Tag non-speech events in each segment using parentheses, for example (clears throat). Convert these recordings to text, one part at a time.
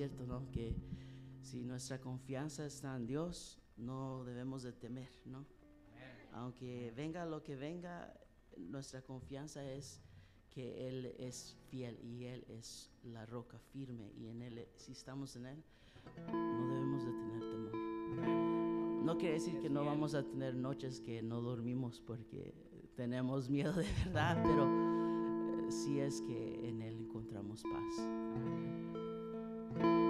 cierto, ¿no? Que si nuestra confianza está en Dios, no debemos de temer, ¿no? Aunque venga lo que venga, nuestra confianza es que Él es fiel y Él es la roca firme y en Él, si estamos en Él, no debemos de tener temor. No quiere decir que no vamos a tener noches que no dormimos porque tenemos miedo de verdad, pero sí es que en Él encontramos paz. Oh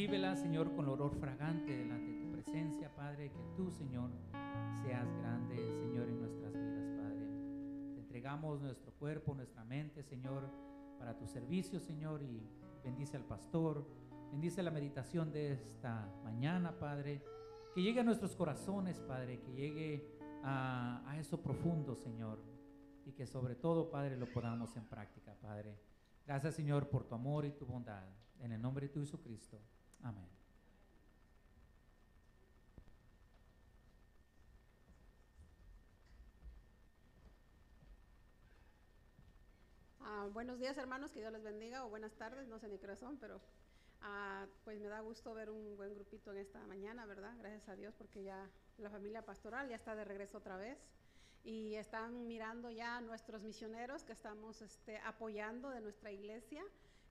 Recíbelas, Señor, con olor fragante delante de tu presencia, Padre. Que tú, Señor, seas grande, Señor, en nuestras vidas, Padre. Te entregamos nuestro cuerpo, nuestra mente, Señor, para tu servicio, Señor, y bendice al pastor. Bendice la meditación de esta mañana, Padre. Que llegue a nuestros corazones, Padre, que llegue a, a, eso profundo, Señor. Y que sobre todo, Padre, lo podamos en práctica, Padre. Gracias, Señor, por tu amor y tu bondad. En el nombre de tu Jesucristo. Amén. Uh, buenos días, hermanos, que Dios les bendiga, o buenas tardes, no sé ni qué razón, pero uh, pues me da gusto ver un buen grupito en esta mañana, ¿verdad? Gracias a Dios, porque ya la familia pastoral ya está de regreso otra vez y están mirando ya nuestros misioneros que estamos este, apoyando de nuestra iglesia,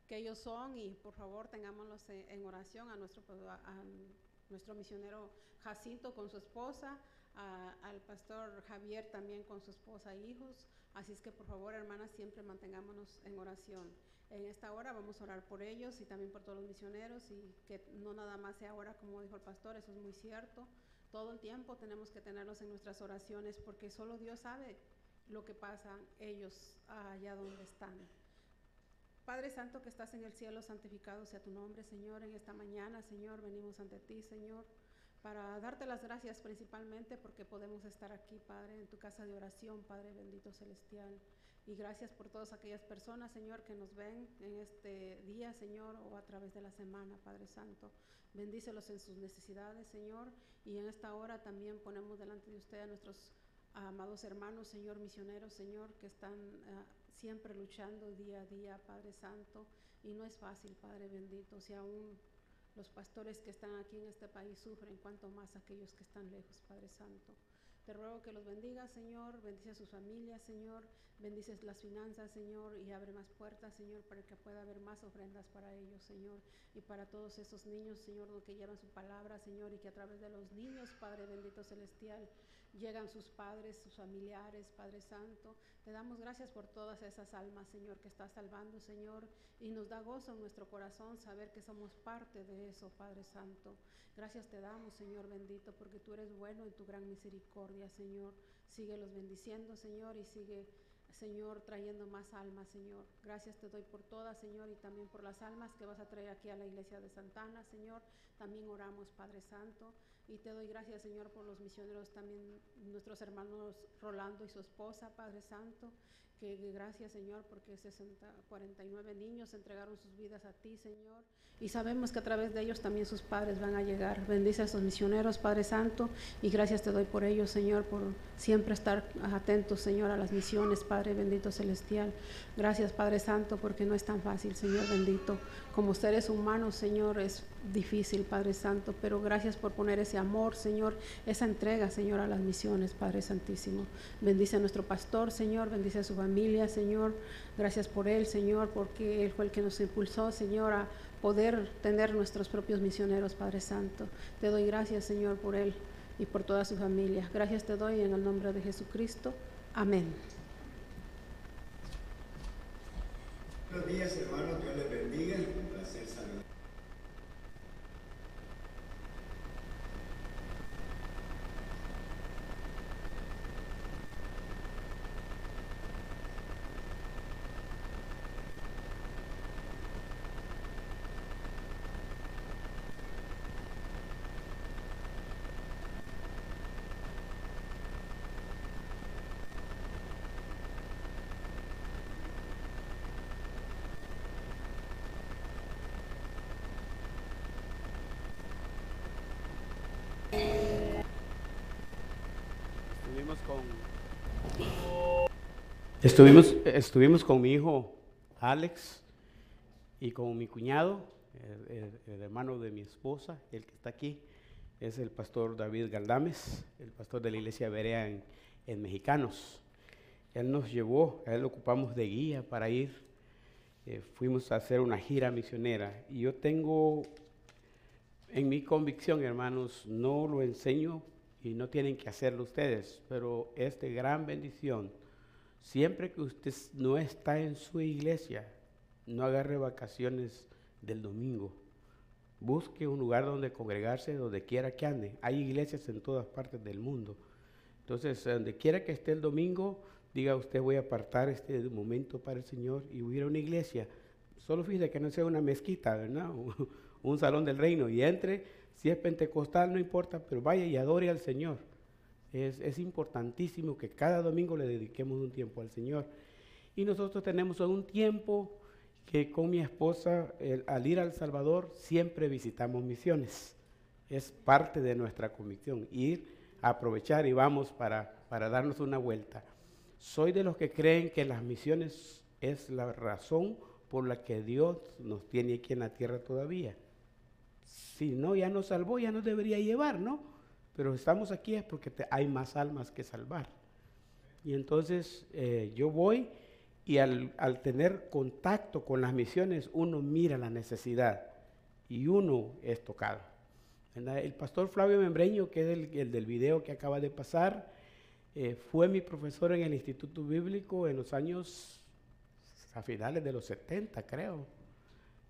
que ellos son, y por favor tengámoslos en oración a nuestro, nuestro misionero Jacinto con su esposa, al pastor Javier también con su esposa e hijos. Así es que por favor, hermanas, siempre mantengámonos en oración. En esta hora vamos a orar por ellos y también por todos los misioneros y que no nada más sea ahora, como dijo el pastor, eso es muy cierto. Todo el tiempo tenemos que tenerlos en nuestras oraciones porque solo Dios sabe lo que pasa ellos allá donde están. Padre Santo que estás en el cielo, santificado sea tu nombre, Señor. En esta mañana, Señor, venimos ante ti, Señor para darte las gracias principalmente porque podemos estar aquí, Padre, en tu casa de oración, Padre bendito celestial. Y gracias por todas aquellas personas, Señor, que nos ven en este día, Señor, o a través de la semana, Padre Santo. Bendícelos en sus necesidades, Señor. Y en esta hora también ponemos delante de usted a nuestros amados hermanos, Señor, misioneros, Señor, que están uh, siempre luchando día a día, Padre Santo. Y no es fácil, Padre bendito, si aún los pastores que están aquí en este país sufren, cuanto más aquellos que están lejos, Padre Santo. Te ruego que los bendiga, Señor, bendice a sus familias, Señor, bendices las finanzas, Señor, y abre más puertas, Señor, para que pueda haber más ofrendas para ellos, Señor, y para todos esos niños, Señor, que llevan su palabra, Señor, y que a través de los niños, Padre bendito celestial, llegan sus padres, sus familiares, Padre Santo. Te damos gracias por todas esas almas, Señor, que estás salvando, Señor, y nos da gozo en nuestro corazón saber que somos parte de eso, Padre Santo. Gracias te damos, Señor bendito, porque tú eres bueno en tu gran misericordia, Señor. Sigue los bendiciendo, Señor, y sigue Señor, trayendo más almas, Señor. Gracias te doy por todas, Señor, y también por las almas que vas a traer aquí a la iglesia de Santana, Señor. También oramos, Padre Santo. Y te doy gracias, Señor, por los misioneros, también nuestros hermanos Rolando y su esposa, Padre Santo. Que, gracias, Señor, porque 60, 49 niños entregaron sus vidas a ti, Señor. Y sabemos que a través de ellos también sus padres van a llegar. Bendice a estos misioneros, Padre Santo, y gracias te doy por ellos, Señor, por siempre estar atentos, Señor, a las misiones, Padre bendito celestial. Gracias, Padre Santo, porque no es tan fácil, Señor bendito. Como seres humanos, Señor, es difícil, Padre Santo, pero gracias por poner ese amor, Señor, esa entrega, Señor, a las misiones, Padre Santísimo. Bendice a nuestro pastor, Señor, bendice a su familia, Señor. Gracias por él, Señor, porque él fue el que nos impulsó, Señor, a poder tener nuestros propios misioneros, Padre Santo. Te doy gracias, Señor, por él y por toda su familia. Gracias te doy en el nombre de Jesucristo. Amén. Buenos días, hermanos. Dios les bendiga. Un placer saludar. Estuvimos con estuvimos, estuvimos con mi hijo Alex y con mi cuñado, el, el- el hermano de mi esposa, el que está aquí, es el pastor David Galdames, el pastor de la iglesia Berea en, en Mexicanos. Él nos llevó, a él lo ocupamos de guía para ir. eh, fuimos a hacer una gira misionera y yo tengo en mi convicción, hermanos, no lo enseño y no tienen que hacerlo ustedes, pero es de gran bendición. Siempre que usted no está en su iglesia, no agarre vacaciones del domingo. Busque un lugar donde congregarse, donde quiera que ande. Hay iglesias en todas partes del mundo. Entonces, donde quiera que esté el domingo, diga usted voy a apartar este momento para el Señor y voy ir a una iglesia. Solo fíjese que no sea una mezquita, ¿verdad? (laughs) un salón del reino y entre, si es pentecostal no importa, pero vaya y adore al Señor. Es, importantísimo que cada domingo le dediquemos un tiempo al Señor. Y nosotros tenemos un tiempo que con mi esposa, al ir al Salvador, siempre visitamos misiones. Es parte de nuestra convicción, ir aprovechar y vamos para, para darnos una vuelta. Soy de los que creen que las misiones es la razón por la que Dios nos tiene aquí en la tierra todavía. Si no, ya nos salvó, ya nos debería llevar, ¿no? Pero estamos aquí es porque hay más almas que salvar. Y entonces eh, yo voy y al, tener contacto con las misiones, uno mira la necesidad y uno es tocado. El pastor Flavio Membreño, que es el, del video que acaba de pasar, eh, fue mi profesor en el Instituto Bíblico en los años, a finales de los 70, creo.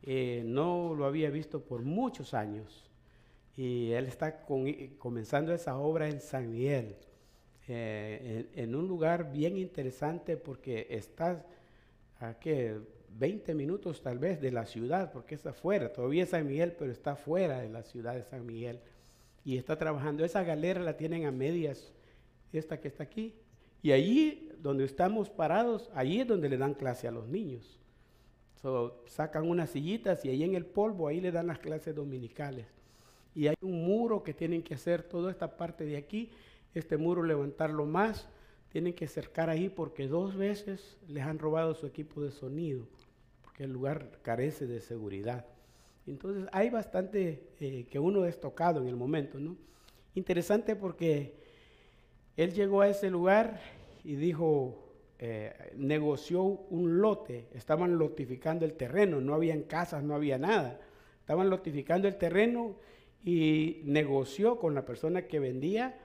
Eh, no lo había visto por muchos años. Y él está comenzando esa obra en San Miguel. Eh, en, un lugar bien interesante porque está a que 20 minutos tal vez de la ciudad, porque está afuera, todavía es San Miguel, pero está fuera de la ciudad de San Miguel. Y está trabajando. Esa galera la tienen a medias, esta que está aquí. Y allí donde estamos parados, allí es donde le dan clase a los niños. Sacan unas sillitas y ahí en el polvo, ahí le dan las clases dominicales. Y hay un muro que tienen que hacer toda esta parte de aquí este muro levantarlo más, tienen que cercar ahí porque dos veces les han robado su equipo de sonido, porque el lugar carece de seguridad. Entonces hay bastante eh, que uno es tocado en el momento, ¿no? Interesante porque él llegó a ese lugar y dijo, eh, negoció un lote, estaban lotificando el terreno, no habían casas, no había nada, estaban lotificando el terreno y negoció con la persona que vendía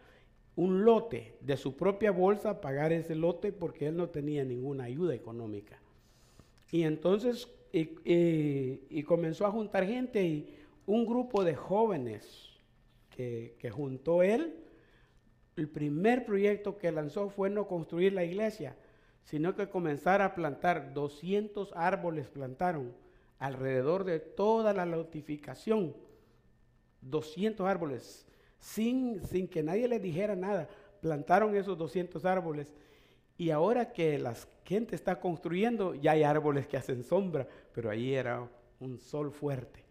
un lote de su propia bolsa, pagar ese lote porque él no tenía ninguna ayuda económica. Y entonces y, comenzó a juntar gente y un grupo de jóvenes que, que juntó él, el primer proyecto que lanzó fue no construir la iglesia, sino que comenzar a plantar 200 árboles plantaron alrededor de toda la notificación. 200 árboles sin, que nadie les dijera nada. Plantaron esos 200 árboles y ahora que la gente está construyendo, ya hay árboles que hacen sombra, pero ahí era un sol fuerte.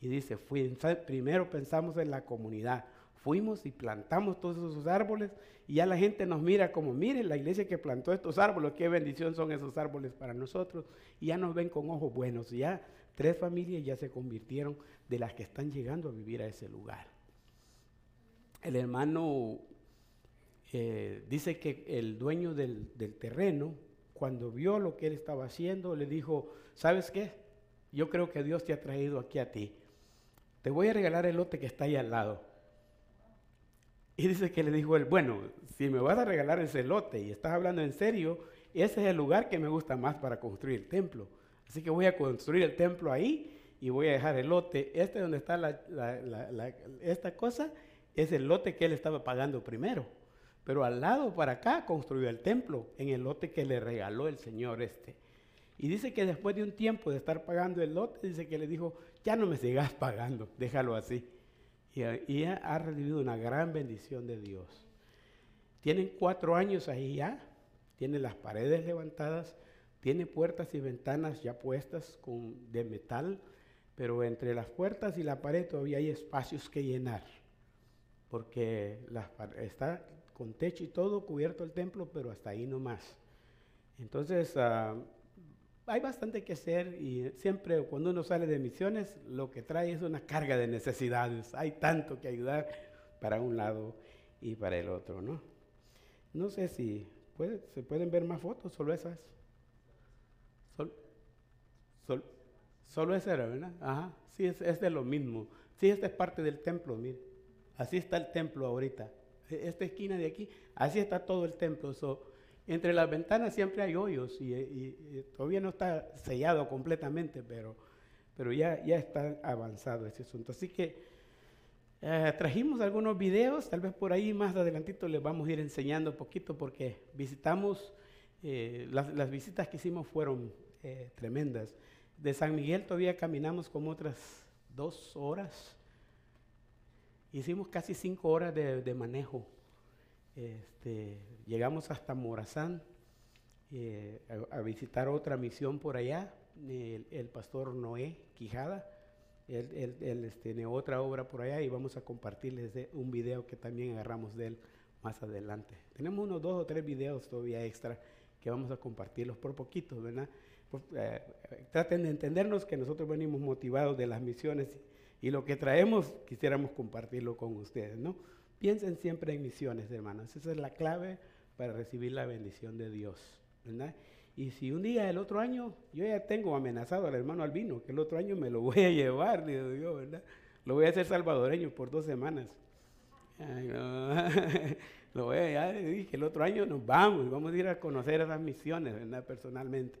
Y dice, primero pensamos en la comunidad, fuimos y plantamos todos esos árboles y ya la gente nos mira como, miren la iglesia que plantó estos árboles, qué bendición son esos árboles para nosotros. Y ya nos ven con ojos buenos. ya tres familias ya se convirtieron de las que están llegando a vivir a ese lugar el hermano eh, dice que el dueño del, terreno, cuando vio lo que él estaba haciendo, le dijo, ¿sabes qué? Yo creo que Dios te ha traído aquí a ti. Te voy a regalar el lote que está ahí al lado. Y dice que le dijo él, bueno, si me vas a regalar ese lote y estás hablando en serio, ese es el lugar que me gusta más para construir el templo. Así que voy a construir el templo ahí y voy a dejar el lote. Este donde está esta cosa es el lote que él estaba pagando primero. Pero al lado para acá construyó el templo, en el lote que le regaló el Señor este. Y dice que después de un tiempo de estar pagando el lote, dice que le dijo, ya no me sigas pagando, déjalo así. Y, y ha recibido una gran bendición de Dios. Tienen cuatro años ahí ya, tiene las paredes levantadas, tiene puertas y ventanas ya puestas con, de metal, pero entre las puertas y la pared todavía hay espacios que llenar porque está con techo y todo cubierto el templo, pero hasta ahí no más. Entonces, ah, hay bastante que hacer y siempre cuando uno sale de misiones, lo que trae es una carga de necesidades. Hay tanto que ayudar para un lado y para el otro, ¿no? No sé si se pueden ver más fotos, solo esas. solo esa era, ¿verdad? Ajá, sí, es, de lo mismo. Sí, esta es parte del templo, mire. Así está el templo ahorita. e- esta esquina de aquí, así está todo el templo. Entre las ventanas siempre hay hoyos y, todavía no está sellado completamente, pero, pero ya, ya está avanzado ese asunto. Así que eh, trajimos algunos videos, tal vez por ahí más adelantito les vamos a ir enseñando un poquito porque visitamos, eh, las, las visitas que hicimos fueron eh, tremendas. De San Miguel todavía caminamos como otras dos horas. Hicimos casi cinco horas de, de manejo. Este, llegamos hasta Morazán eh, a, visitar otra misión por allá, el, pastor Noé Quijada. Él, él- este, tiene otra obra por allá y vamos a compartirles un video que también agarramos de él más adelante. Tenemos unos dos o tres videos todavía extra que vamos a compartirlos por poquitos, ¿verdad? Eh, eh, traten de entendernos que nosotros venimos motivados de las misiones y lo que traemos quisiéramos compartirlo con ustedes, ¿no? Piensen siempre en misiones, hermanos. Esa es la clave para recibir la bendición de Dios, ¿verdad? Y si un día, el otro año, yo ya tengo amenazado al hermano Albino, que el otro año me lo (laughs) voy a llevar, digo ¿verdad? Lo voy a hacer salvadoreño por dos semanas. No. (laughs) lo voy a, ya dije, el otro año nos vamos, vamos a ir a conocer esas misiones, ¿verdad? Personalmente.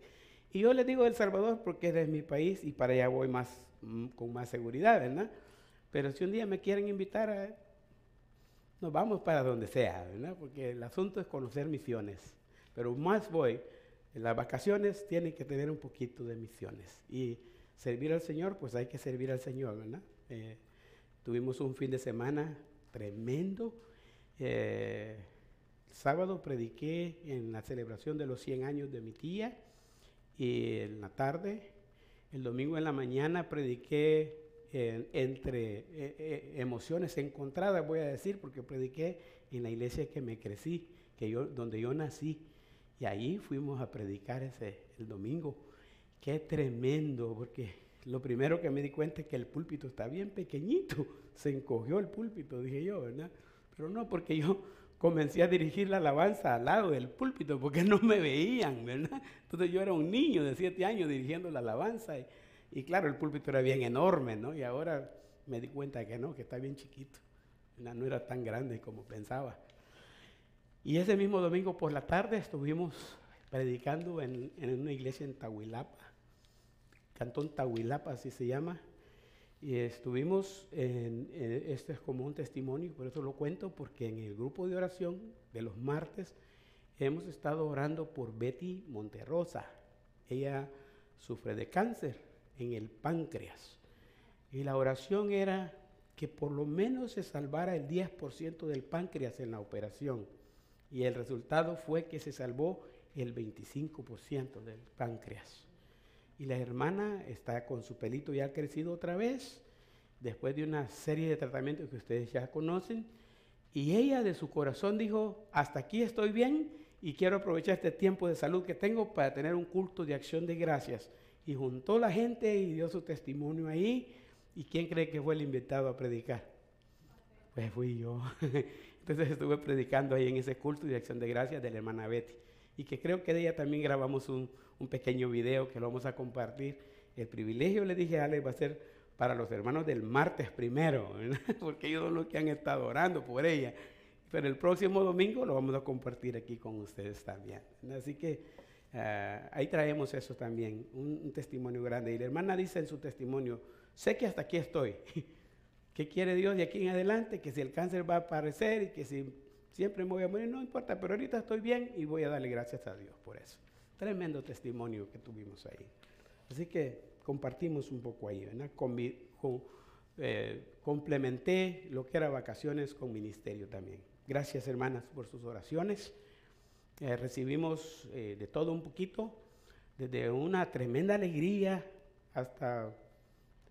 Y yo les digo El Salvador porque es mi país y para allá voy más, mm, con más seguridad, ¿verdad? Pero si un día me quieren invitar, a- nos vamos para donde sea, ¿verdad? Porque el asunto es conocer misiones. Pero más voy, en las vacaciones tienen que tener un poquito de misiones. Y servir al Señor, pues hay que servir al Señor, ¿verdad? Eh, tuvimos un fin de semana tremendo. Eh, el sábado prediqué en la celebración de los 100 años de mi tía y en la tarde, el domingo en la mañana prediqué en- entre eh, eh, emociones encontradas, voy a decir, porque prediqué en la iglesia que me crecí, que yo, donde yo nací, y ahí fuimos a predicar ese, el domingo. Qué tremendo, porque lo primero que me di cuenta es que el púlpito está bien pequeñito, se encogió el púlpito, dije yo, ¿verdad? Pero no, porque yo comencé a dirigir la alabanza al lado del púlpito, porque no me veían, ¿verdad? Entonces yo era un niño de siete años dirigiendo la alabanza, y, y claro, el púlpito era bien enorme, ¿no? Y ahora me di cuenta que no, que está bien chiquito, no era tan grande como pensaba. Y ese mismo domingo por la tarde estuvimos predicando en, en una iglesia en Tahuilapa, Cantón Tahuilapa, así se llama. Y estuvimos, en, en- esto es como un testimonio, por eso lo cuento, porque en el grupo de oración de los martes hemos estado orando por Betty Monterrosa. Ella sufre de cáncer en el páncreas. Y la oración era que por lo menos se salvara el 10% del páncreas en la operación. Y el resultado fue que se salvó el 25% del páncreas. Y la hermana está con su pelito ya crecido otra vez, después de una serie de tratamientos que ustedes ya conocen. Y ella de su corazón dijo, hasta aquí estoy bien y quiero aprovechar este tiempo de salud que tengo para tener un culto de acción de gracias. Y juntó la gente y dio su testimonio ahí. ¿Y quién cree que fue el invitado a predicar? Pues fui yo. (laughs) Entonces estuve predicando ahí en ese culto de acción de gracias de la hermana Betty. Y que creo que de ella también grabamos un, un pequeño video que lo vamos a compartir. El privilegio, le dije a Ale, va a ser para los hermanos del martes primero, ¿verdad? (laughs) porque ellos son los que han estado orando por ella. Pero el próximo domingo lo vamos a compartir aquí con ustedes también. Así que ah, ahí traemos eso también, un, testimonio grande. Y la hermana dice en su testimonio, sé que hasta aquí estoy. (laughs) ¿Qué quiere Dios de aquí en adelante? Que si el cáncer va a aparecer y que si siempre me voy a morir, no importa, pero ahorita estoy bien y voy a darle gracias a Dios por eso. Tremendo testimonio que tuvimos ahí. Así que compartimos un poco ahí, ¿verdad? Con- eh, complementé lo que era vacaciones con ministerio también. Gracias hermanas por sus oraciones. Eh, recibimos eh, de todo un poquito, desde una tremenda alegría hasta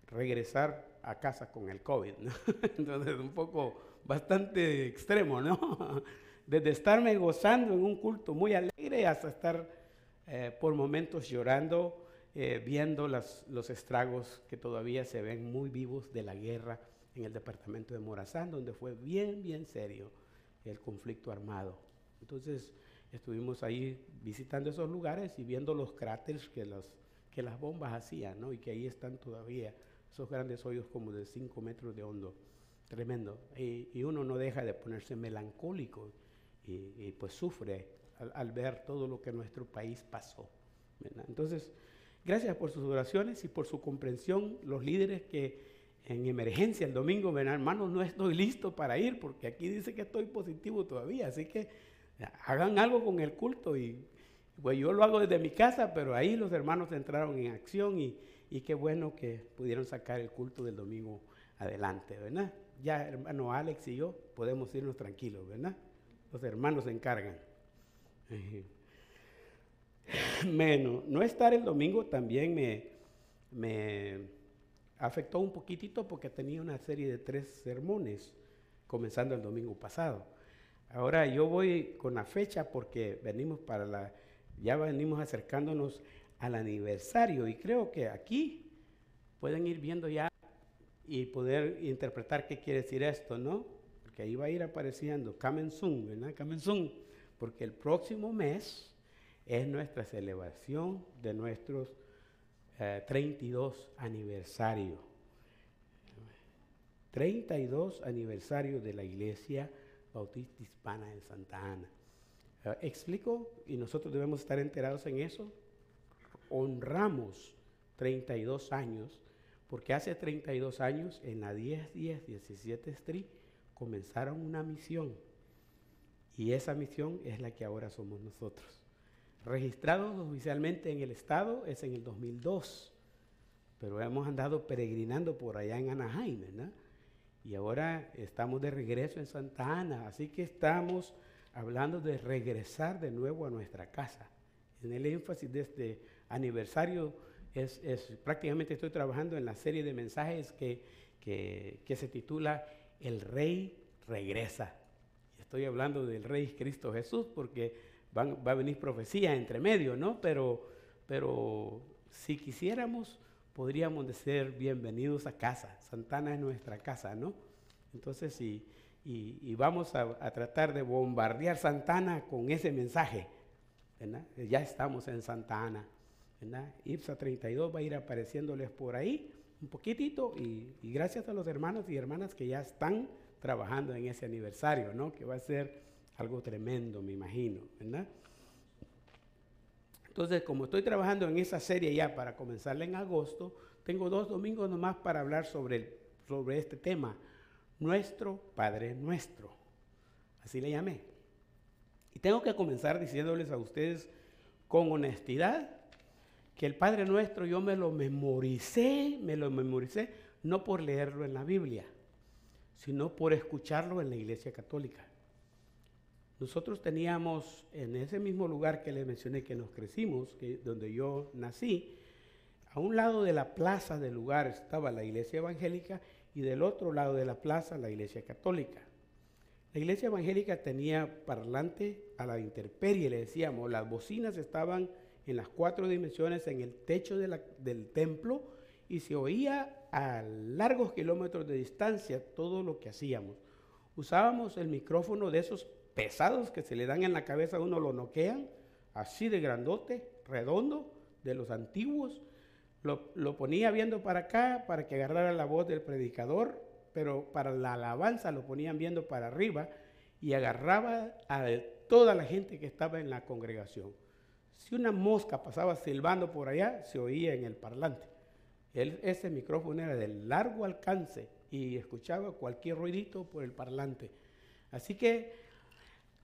regresar a casa con el COVID. ¿no? (laughs) Entonces, un poco bastante extremo, ¿no? (laughs) Desde estarme gozando en un culto muy alegre hasta estar eh, por momentos llorando, eh, viendo las- los estragos que todavía se ven muy vivos de la guerra en el departamento de Morazán, donde fue bien, bien serio el conflicto armado. Entonces, estuvimos ahí visitando esos lugares y viendo los cráteres que, los, que las bombas hacían, ¿no? Y que ahí están todavía esos grandes hoyos como de 5 metros de hondo tremendo. Y, y uno no deja de ponerse melancólico y, y pues sufre al, al ver todo lo que nuestro país pasó. ¿verdad? Entonces, gracias por sus oraciones y por su comprensión, los líderes que en emergencia el domingo, ven hermanos, no estoy listo para ir porque aquí dice que estoy positivo todavía, así que hagan algo con el culto y pues yo lo hago desde mi casa, pero ahí los hermanos entraron en acción y, qué bueno que pudieron sacar el culto del domingo adelante, ¿verdad? Ya hermano Alex y yo podemos irnos tranquilos, ¿verdad? Los hermanos se encargan. Menos, no estar el domingo también me, me afectó un poquitito porque tenía una serie de tres sermones comenzando el domingo pasado. Ahora yo voy con la fecha porque venimos para la, ya venimos acercándonos al aniversario y creo que aquí pueden ir viendo ya y poder interpretar qué quiere decir esto, ¿no? Porque ahí va a ir apareciendo Kamen ¿verdad? Kamen porque el próximo mes es nuestra celebración de nuestros eh, 32 aniversario. 32 aniversario de la Iglesia Bautista Hispana en Santa Ana. Uh, explico, y nosotros debemos estar enterados en eso. Honramos 32 años, porque hace 32 años en la 1010 17 Street comenzaron una misión. Y esa misión es la que ahora somos nosotros. Registrados oficialmente en el Estado es en el 2002, pero hemos andado peregrinando por allá en Anaheim, ¿verdad? Y ahora estamos de regreso en Santa Ana, así que estamos hablando de regresar de nuevo a nuestra casa. En el énfasis de este aniversario es, prácticamente estoy trabajando en la serie de mensajes que, que, que se titula El Rey regresa. Estoy hablando del Rey Cristo Jesús porque van, va a venir profecía entre medio, ¿no? Pero, pero si quisiéramos podríamos ser bienvenidos a casa. Santana es nuestra casa, ¿no? Entonces, y, y, y vamos a, a, tratar de bombardear Santana con ese mensaje. ¿verdad? Ya estamos en Santa Ana. ¿verdad? IPSA 32 va a ir apareciéndoles por ahí un poquitito y, y, gracias a los hermanos y hermanas que ya están trabajando en ese aniversario, ¿no? Que va a ser algo tremendo, me imagino, ¿verdad? Entonces, como estoy trabajando en esa serie ya para comenzarla en agosto, tengo dos domingos nomás para hablar sobre, sobre este tema. Nuestro Padre Nuestro. Así le llamé. Y tengo que comenzar diciéndoles a ustedes con honestidad que el Padre Nuestro yo me lo memoricé, me lo memoricé no por leerlo en la Biblia, sino por escucharlo en la Iglesia Católica. Nosotros teníamos en ese mismo lugar que les mencioné que nos crecimos, que, donde yo nací, a un lado de la plaza del lugar estaba la iglesia evangélica y del otro lado de la plaza la iglesia católica. La iglesia evangélica tenía parlante a la intemperie, le decíamos, las bocinas estaban en las cuatro dimensiones en el techo del templo y se oía a largos kilómetros de distancia todo lo que hacíamos. Usábamos el micrófono de esos pesados que se le dan en la cabeza uno, lo noquean, así de grandote, redondo, de los antiguos. Lo, lo, ponía viendo para acá para que agarrara la voz del predicador, pero para la alabanza lo ponían viendo para arriba y agarraba a toda la gente que estaba en la congregación. Si una mosca pasaba silbando por allá, se oía en el parlante. Ese micrófono era de largo alcance y escuchaba cualquier ruidito por el parlante. Así que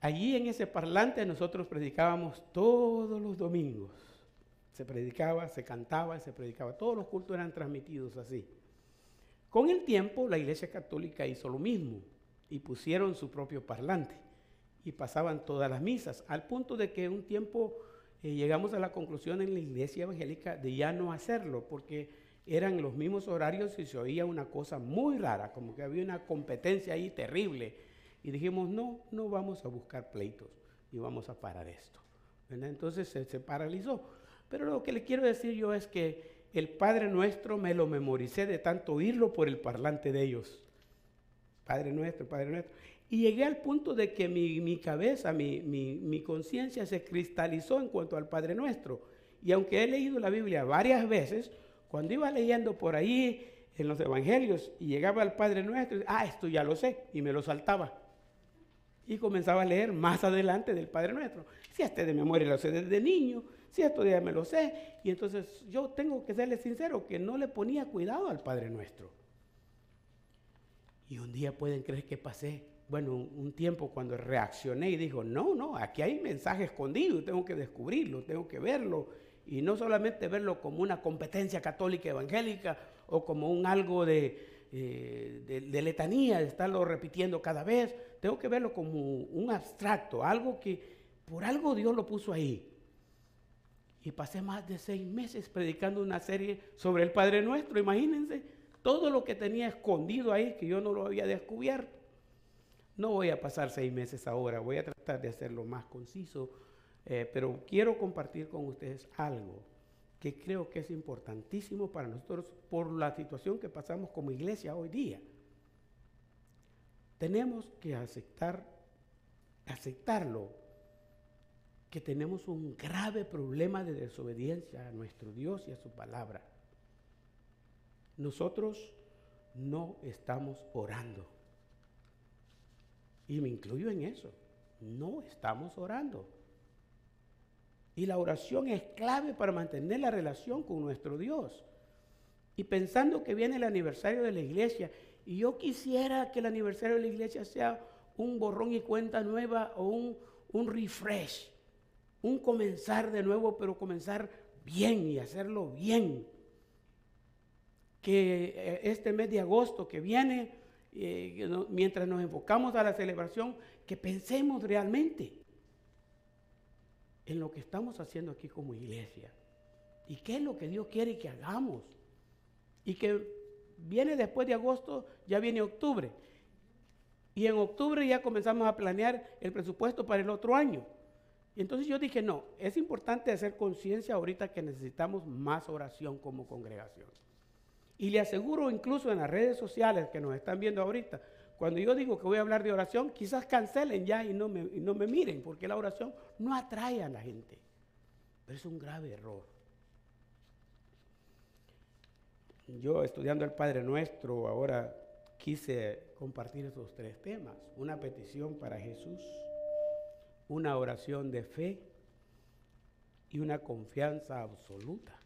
Allí en ese parlante nosotros predicábamos todos los domingos. Se predicaba, se cantaba, se predicaba. Todos los cultos eran transmitidos así. Con el tiempo la Iglesia Católica hizo lo mismo y pusieron su propio parlante y pasaban todas las misas, al punto de que un tiempo eh, llegamos a la conclusión en la Iglesia Evangélica de ya no hacerlo, porque eran los mismos horarios y se oía una cosa muy rara, como que había una competencia ahí terrible y dijimos, no, no vamos a buscar pleitos y vamos a parar esto. Entonces se, paralizó. Pero lo que le quiero decir yo es que el Padre Nuestro me lo memoricé de tanto oírlo por el parlante de ellos. Padre Nuestro, Padre Nuestro. Y llegué al punto de que mi, mi cabeza, mi, mi, mi conciencia se cristalizó en cuanto al Padre Nuestro. Y aunque he leído la Biblia varias veces, cuando iba leyendo por ahí en los evangelios y llegaba al Padre Nuestro, ah, esto ya lo sé, y me lo saltaba. Y comenzaba a leer más adelante del Padre Nuestro. Si este de memoria lo sé desde niño, si esto ya me lo sé. Y entonces yo tengo que serle sincero que no le ponía cuidado al Padre Nuestro. Y un día pueden creer que pasé, bueno, un, tiempo cuando reaccioné y dijo, no, no, aquí hay mensaje escondido, tengo que descubrirlo, tengo que verlo. Y no solamente verlo como una competencia católica evangélica o como un algo de, eh, letanía, de estarlo repitiendo cada vez. Tengo que verlo como un abstracto, algo que por algo Dios lo puso ahí. Y pasé más de seis meses predicando una serie sobre el Padre Nuestro, imagínense todo lo que tenía escondido ahí que yo no lo había descubierto. No voy a pasar seis meses ahora, voy a tratar de hacerlo más conciso, eh, pero quiero compartir con ustedes algo que creo que es importantísimo para nosotros por la situación que pasamos como iglesia hoy día. Tenemos que aceptar, aceptarlo, que tenemos un grave problema de desobediencia a nuestro Dios y a su palabra. Nosotros no estamos orando. Y me incluyo en eso. No estamos orando. Y la oración es clave para mantener la relación con nuestro Dios. Y pensando que viene el aniversario de la iglesia, y yo quisiera que el aniversario de la iglesia sea un borrón y cuenta nueva o un, un refresh, un comenzar de nuevo, pero comenzar bien y hacerlo bien. Que eh, este mes de agosto que viene, eh, mientras nos enfocamos a la celebración, que pensemos realmente en lo que estamos haciendo aquí como iglesia. ¿Y qué es lo que Dios quiere que hagamos? Y que viene después de agosto, ya viene octubre. Y en octubre ya comenzamos a planear el presupuesto para el otro año. Y entonces yo dije, no, es importante hacer conciencia ahorita que necesitamos más oración como congregación. Y le aseguro incluso en las redes sociales que nos están viendo ahorita, cuando yo digo que voy a hablar de oración, quizás cancelen ya y no me, no me miren, porque la oración no atrae a la gente. Pero es un grave error. Yo estudiando el Padre Nuestro, ahora quise compartir esos tres temas. Una petición para Jesús, una oración de fe y una confianza absoluta.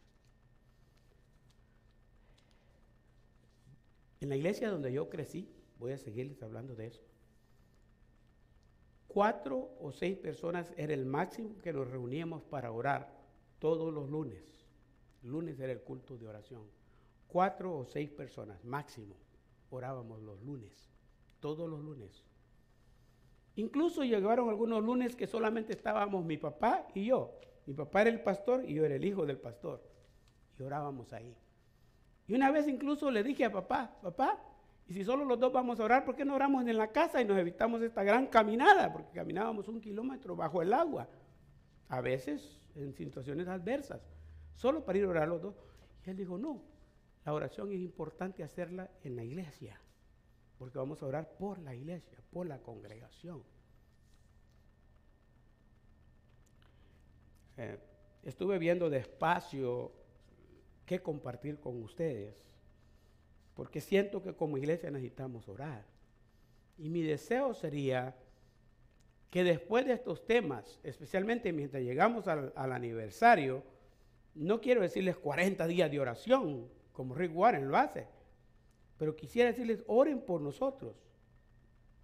En la iglesia donde yo crecí, Voy a seguirles hablando de eso. Cuatro o seis personas era el máximo que nos reuníamos para orar todos los lunes. lunes era el culto de oración. Cuatro o seis personas máximo orábamos los lunes, todos los lunes. Incluso llegaron algunos lunes que solamente estábamos mi papá y yo. Mi papá era el pastor y yo era el hijo del pastor. Y orábamos ahí. Y una vez incluso le dije a papá, papá, y si solo los dos vamos a orar, ¿por qué no oramos en la casa y nos evitamos esta gran caminada? Porque caminábamos un kilómetro bajo el agua, a veces en situaciones adversas, solo para ir a orar los dos. Y él dijo, no, la oración es importante hacerla en la iglesia, porque vamos a orar por la iglesia, por la congregación. Eh, estuve viendo despacio qué compartir con ustedes porque siento que como iglesia necesitamos orar. Y mi deseo sería que después de estos temas, especialmente mientras llegamos al, aniversario, no quiero decirles 40 días de oración, como Rick Warren lo hace, pero quisiera decirles, oren por nosotros,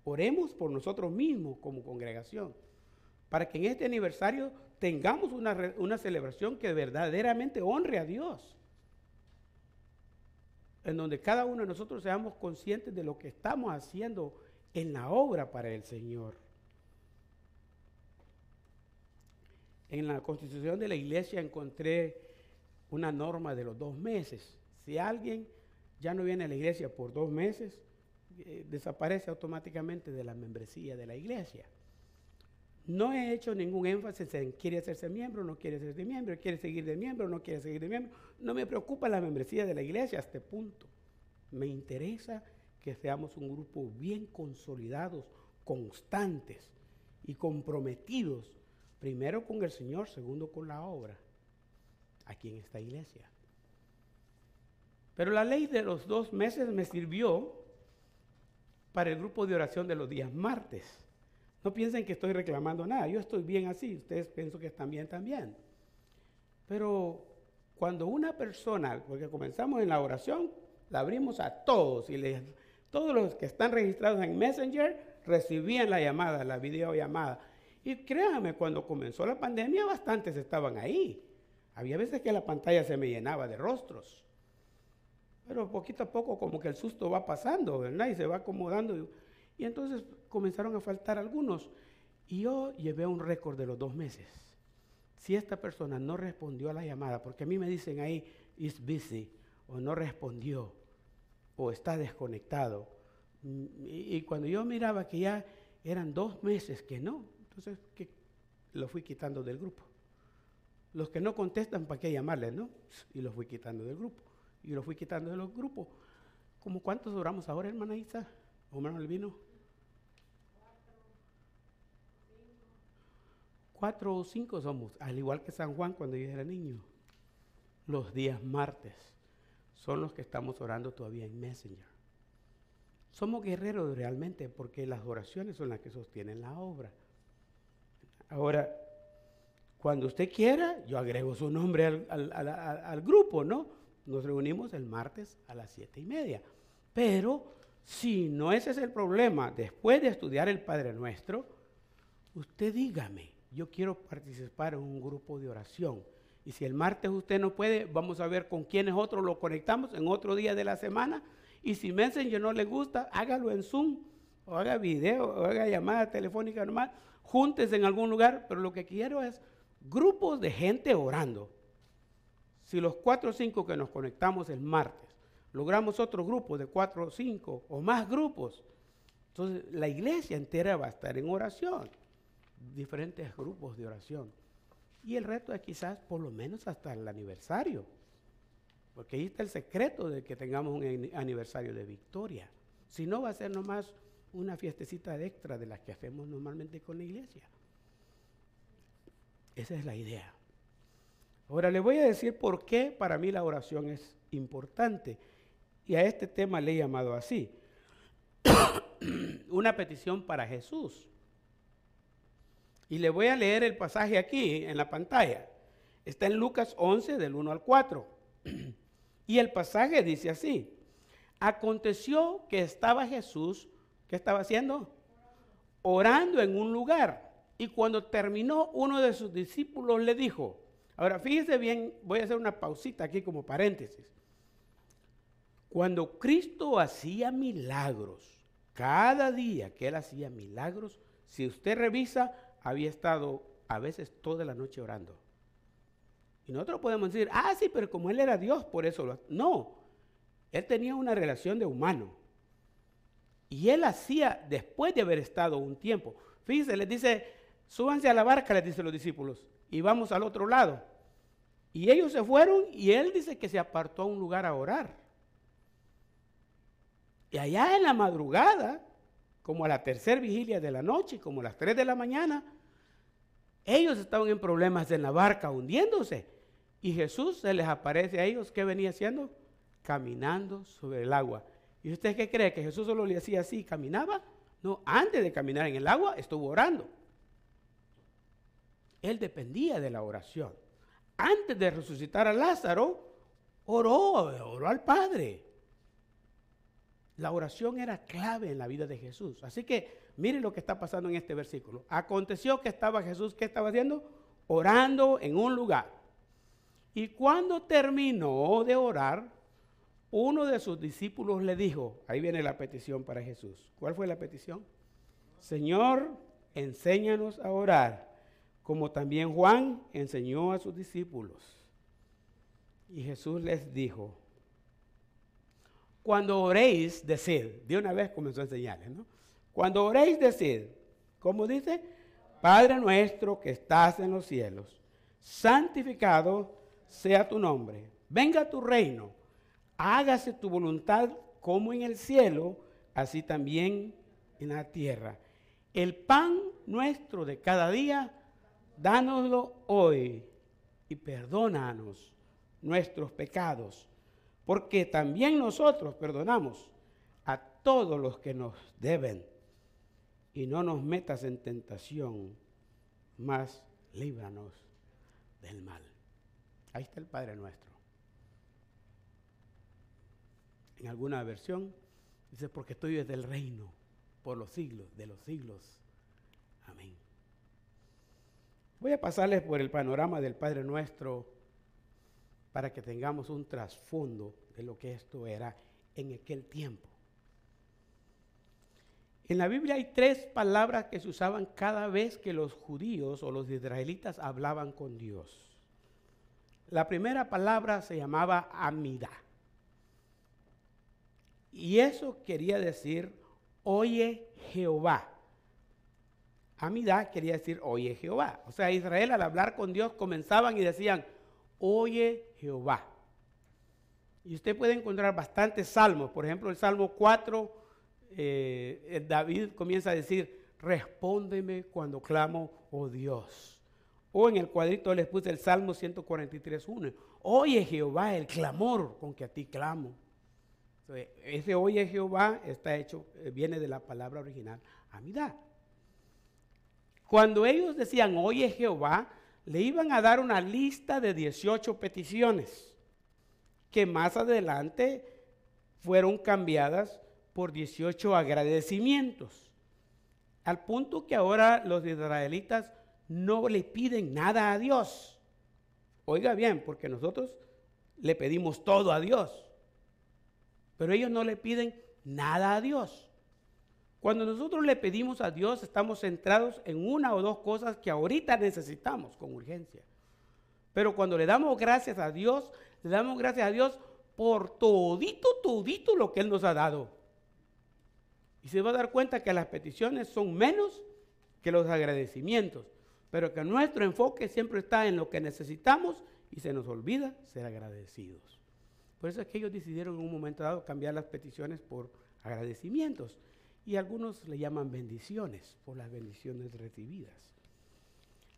oremos por nosotros mismos como congregación, para que en este aniversario tengamos una, una celebración que verdaderamente honre a Dios en donde cada uno de nosotros seamos conscientes de lo que estamos haciendo en la obra para el Señor. En la constitución de la iglesia encontré una norma de los dos meses. Si alguien ya no viene a la iglesia por dos meses, eh, desaparece automáticamente de la membresía de la iglesia. No he hecho ningún énfasis en quiere hacerse miembro, no quiere hacerse miembro, quiere seguir de miembro, no quiere seguir de miembro. No me preocupa la membresía de la iglesia a este punto. Me interesa que seamos un grupo bien consolidados, constantes y comprometidos, primero con el Señor, segundo con la obra, aquí en esta iglesia. Pero la ley de los dos meses me sirvió para el grupo de oración de los días martes. No piensen que estoy reclamando nada, yo estoy bien así, ustedes pienso que están bien también. Pero cuando una persona, porque comenzamos en la oración, la abrimos a todos y todos los que están registrados en Messenger recibían la llamada, la videollamada. Y créanme, cuando comenzó la pandemia, bastantes estaban ahí. Había veces que la pantalla se me llenaba de rostros. Pero poquito a poco como que el susto va pasando, ¿verdad? Y se va acomodando. Y entonces comenzaron a faltar algunos. Y yo llevé un récord de los dos meses. Si esta persona no respondió a la llamada, porque a mí me dicen ahí, is busy, o no respondió, o está desconectado. Y, cuando yo miraba que ya eran dos meses que no, entonces lo fui quitando del grupo. Los que no contestan, ¿para qué llamarles, no? Y los fui quitando del grupo. Y los fui quitando de los grupos. ¿Cómo cuántos oramos ahora, hermana Isa? ¿O hermano Elvino? Cuatro o cinco somos, al igual que San Juan cuando yo era niño. Los días martes son los que estamos orando todavía en Messenger. Somos guerreros realmente porque las oraciones son las que sostienen la obra. Ahora, cuando usted quiera, yo agrego su nombre al, grupo, ¿no? Nos reunimos el martes a las siete y media. Pero si no ese es el problema, después de estudiar el Padre Nuestro, usted dígame, yo quiero participar en un grupo de oración. Y si el martes usted no puede, vamos a ver con quiénes otros lo conectamos en otro día de la semana y si Messenger no le gusta, hágalo en Zoom, o haga video, o haga llamada telefónica normal, júntese en algún lugar, pero lo que quiero es grupos de gente orando. Si los cuatro o cinco que nos conectamos el martes, logramos otro grupo de cuatro o cinco o más grupos, entonces la iglesia entera va a estar en oración, diferentes grupos de oración. Y el reto es quizás por lo menos hasta el aniversario. Porque ahí está el secreto de que tengamos un aniversario de victoria. Si no, va a ser nomás una fiestecita extra de las que hacemos normalmente con la iglesia. Esa es la idea. Ahora le voy a decir por qué para mí la oración es importante. Y a este tema le he llamado así. (coughs) una petición para Jesús. Y le voy a leer el pasaje aquí en la pantalla. Está en Lucas 11 del 1 al 4. (coughs) Y el pasaje dice así, aconteció que estaba Jesús, ¿qué estaba haciendo? Orando en un lugar. Y cuando terminó, uno de sus discípulos le dijo, ahora fíjese bien, voy a hacer una pausita aquí como paréntesis. Cuando Cristo hacía milagros, cada día que él hacía milagros, si usted revisa, había estado a veces toda la noche orando. Y nosotros podemos decir, ah, sí, pero como él era Dios, por eso lo... No, él tenía una relación de humano. Y él hacía, después de haber estado un tiempo, fíjense, les dice, súbanse a la barca, les dice los discípulos, y vamos al otro lado. Y ellos se fueron y él dice que se apartó a un lugar a orar. Y allá en la madrugada, como a la tercera vigilia de la noche, como a las tres de la mañana, ellos estaban en problemas en la barca hundiéndose. Y Jesús se les aparece a ellos. ¿Qué venía haciendo? Caminando sobre el agua. ¿Y usted qué cree? ¿Que Jesús solo le hacía así? ¿Caminaba? No, antes de caminar en el agua estuvo orando. Él dependía de la oración. Antes de resucitar a Lázaro, oró, oró al Padre. La oración era clave en la vida de Jesús. Así que miren lo que está pasando en este versículo. Aconteció que estaba Jesús, ¿qué estaba haciendo? Orando en un lugar. Y cuando terminó de orar, uno de sus discípulos le dijo, ahí viene la petición para Jesús. ¿Cuál fue la petición? Señor, enséñanos a orar, como también Juan enseñó a sus discípulos. Y Jesús les dijo, cuando oréis, decid, de una vez comenzó a enseñarles, ¿no? Cuando oréis, decid, como dice, Padre nuestro que estás en los cielos, santificado sea tu nombre, venga tu reino, hágase tu voluntad como en el cielo, así también en la tierra. El pan nuestro de cada día, dánoslo hoy y perdónanos nuestros pecados, porque también nosotros perdonamos a todos los que nos deben. Y no nos metas en tentación, mas líbranos del mal. Ahí está el Padre nuestro. En alguna versión dice, porque estoy desde el reino, por los siglos, de los siglos. Amén. Voy a pasarles por el panorama del Padre nuestro para que tengamos un trasfondo de lo que esto era en aquel tiempo. En la Biblia hay tres palabras que se usaban cada vez que los judíos o los israelitas hablaban con Dios. La primera palabra se llamaba amida. Y eso quería decir, oye Jehová. Amida quería decir, oye Jehová. O sea, Israel al hablar con Dios comenzaban y decían, oye Jehová. Y usted puede encontrar bastantes salmos. Por ejemplo, el Salmo 4, eh, David comienza a decir, respóndeme cuando clamo, oh Dios. O en el cuadrito les puse el Salmo 143.1. Oye Jehová el clamor con que a ti clamo. ese oye Jehová está hecho, eh, viene de la palabra original, amidad. Cuando ellos decían, oye Jehová, le iban a dar una lista de 18 peticiones que más adelante fueron cambiadas por 18 agradecimientos. Al punto que ahora los israelitas no le piden nada a Dios. Oiga bien, porque nosotros le pedimos todo a Dios. Pero ellos no le piden nada a Dios. Cuando nosotros le pedimos a Dios, estamos centrados en una o dos cosas que ahorita necesitamos con urgencia. Pero cuando le damos gracias a Dios, le damos gracias a Dios por todito, todito lo que Él nos ha dado. Y se va a dar cuenta que las peticiones son menos que los agradecimientos, pero que nuestro enfoque siempre está en lo que necesitamos y se nos olvida ser agradecidos. Por eso es que ellos decidieron en un momento dado cambiar las peticiones por agradecimientos y algunos le llaman bendiciones por las bendiciones recibidas.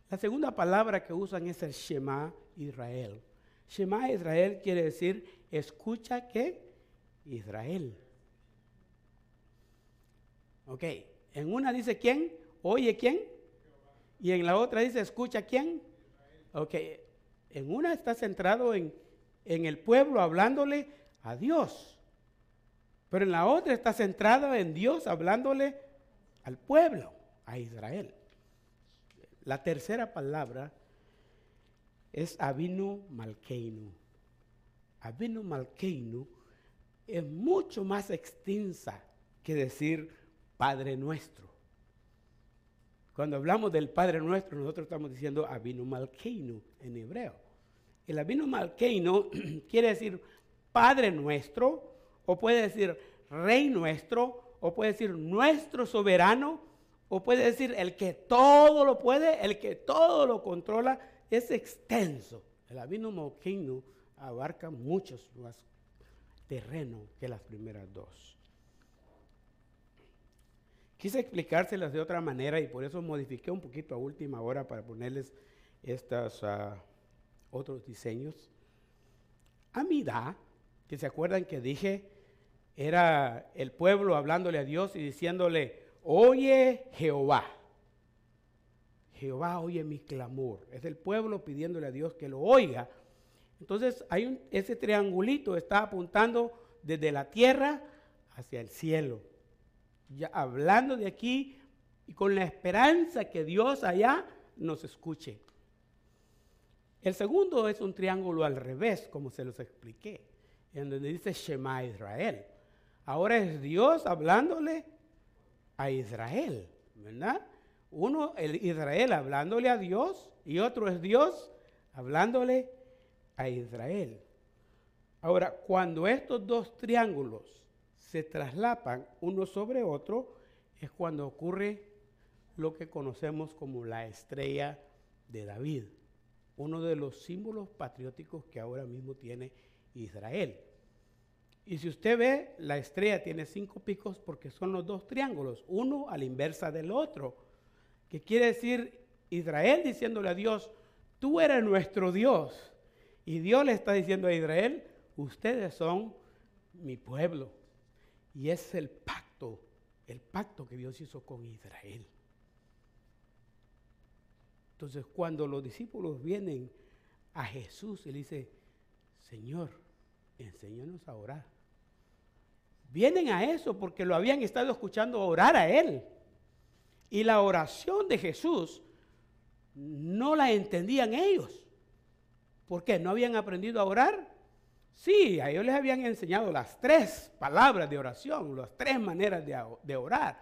La segunda palabra que usan es el Shema Israel. Shema Israel quiere decir escucha que Israel. Ok, en una dice quién, oye quién, y en la otra dice escucha quién. Ok, en una está centrado en, en el pueblo hablándole a Dios. Pero en la otra está centrada en Dios hablándole al pueblo, a Israel. La tercera palabra es Avinu Malkeinu. Avinu Malkeinu es mucho más extensa que decir Padre Nuestro. Cuando hablamos del Padre Nuestro, nosotros estamos diciendo Avinu Malkeinu en hebreo. El Avinu Malkeinu (clears throat) quiere decir Padre Nuestro o puede decir Rey nuestro, o puede decir nuestro soberano, o puede decir el que todo lo puede, el que todo lo controla, es extenso. El Abino Moquino abarca muchos más terreno que las primeras dos. Quise explicárselas de otra manera y por eso modifiqué un poquito a última hora para ponerles estos ah, otros diseños. Amida, que se acuerdan que dije era el pueblo hablándole a Dios y diciéndole, oye Jehová. Jehová oye mi clamor. Es el pueblo pidiéndole a Dios que lo oiga. Entonces hay ese triangulito está apuntando desde la tierra hacia el cielo. Ya hablando de aquí y con la esperanza que Dios allá nos escuche. El segundo es un triángulo al revés, como se los expliqué, en donde dice Shema Israel. Ahora es Dios hablándole a Israel, ¿verdad? Uno, el Israel hablándole a Dios y otro es Dios hablándole a Israel. Ahora, cuando estos dos triángulos se traslapan uno sobre otro, es cuando ocurre lo que conocemos como la estrella de David, uno de los símbolos patrióticos que ahora mismo tiene Israel. Y si usted ve, la estrella tiene cinco picos porque son los dos triángulos, uno a la inversa del otro, que quiere decir Israel diciéndole a Dios, tú eres nuestro Dios. Y Dios le está diciendo a Israel, ustedes son mi pueblo. Y es el pacto, el pacto que Dios hizo con Israel. Entonces cuando los discípulos vienen a Jesús y le dice, Señor, enséñanos a orar. Vienen a eso porque lo habían estado escuchando orar a Él. Y la oración de Jesús no la entendían ellos. ¿Por qué? ¿No habían aprendido a orar? Sí, a ellos les habían enseñado las tres palabras de oración, las tres maneras de, de orar.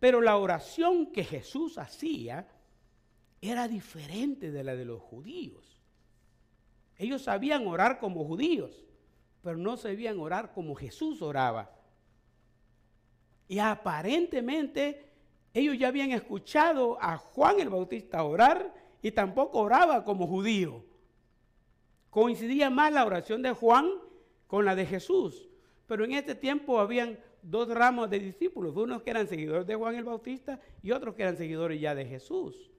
Pero la oración que Jesús hacía era diferente de la de los judíos. Ellos sabían orar como judíos, pero no sabían orar como Jesús oraba. Y aparentemente ellos ya habían escuchado a Juan el Bautista orar y tampoco oraba como judío. Coincidía más la oración de Juan con la de Jesús. Pero en este tiempo habían dos ramos de discípulos, unos que eran seguidores de Juan el Bautista y otros que eran seguidores ya de Jesús.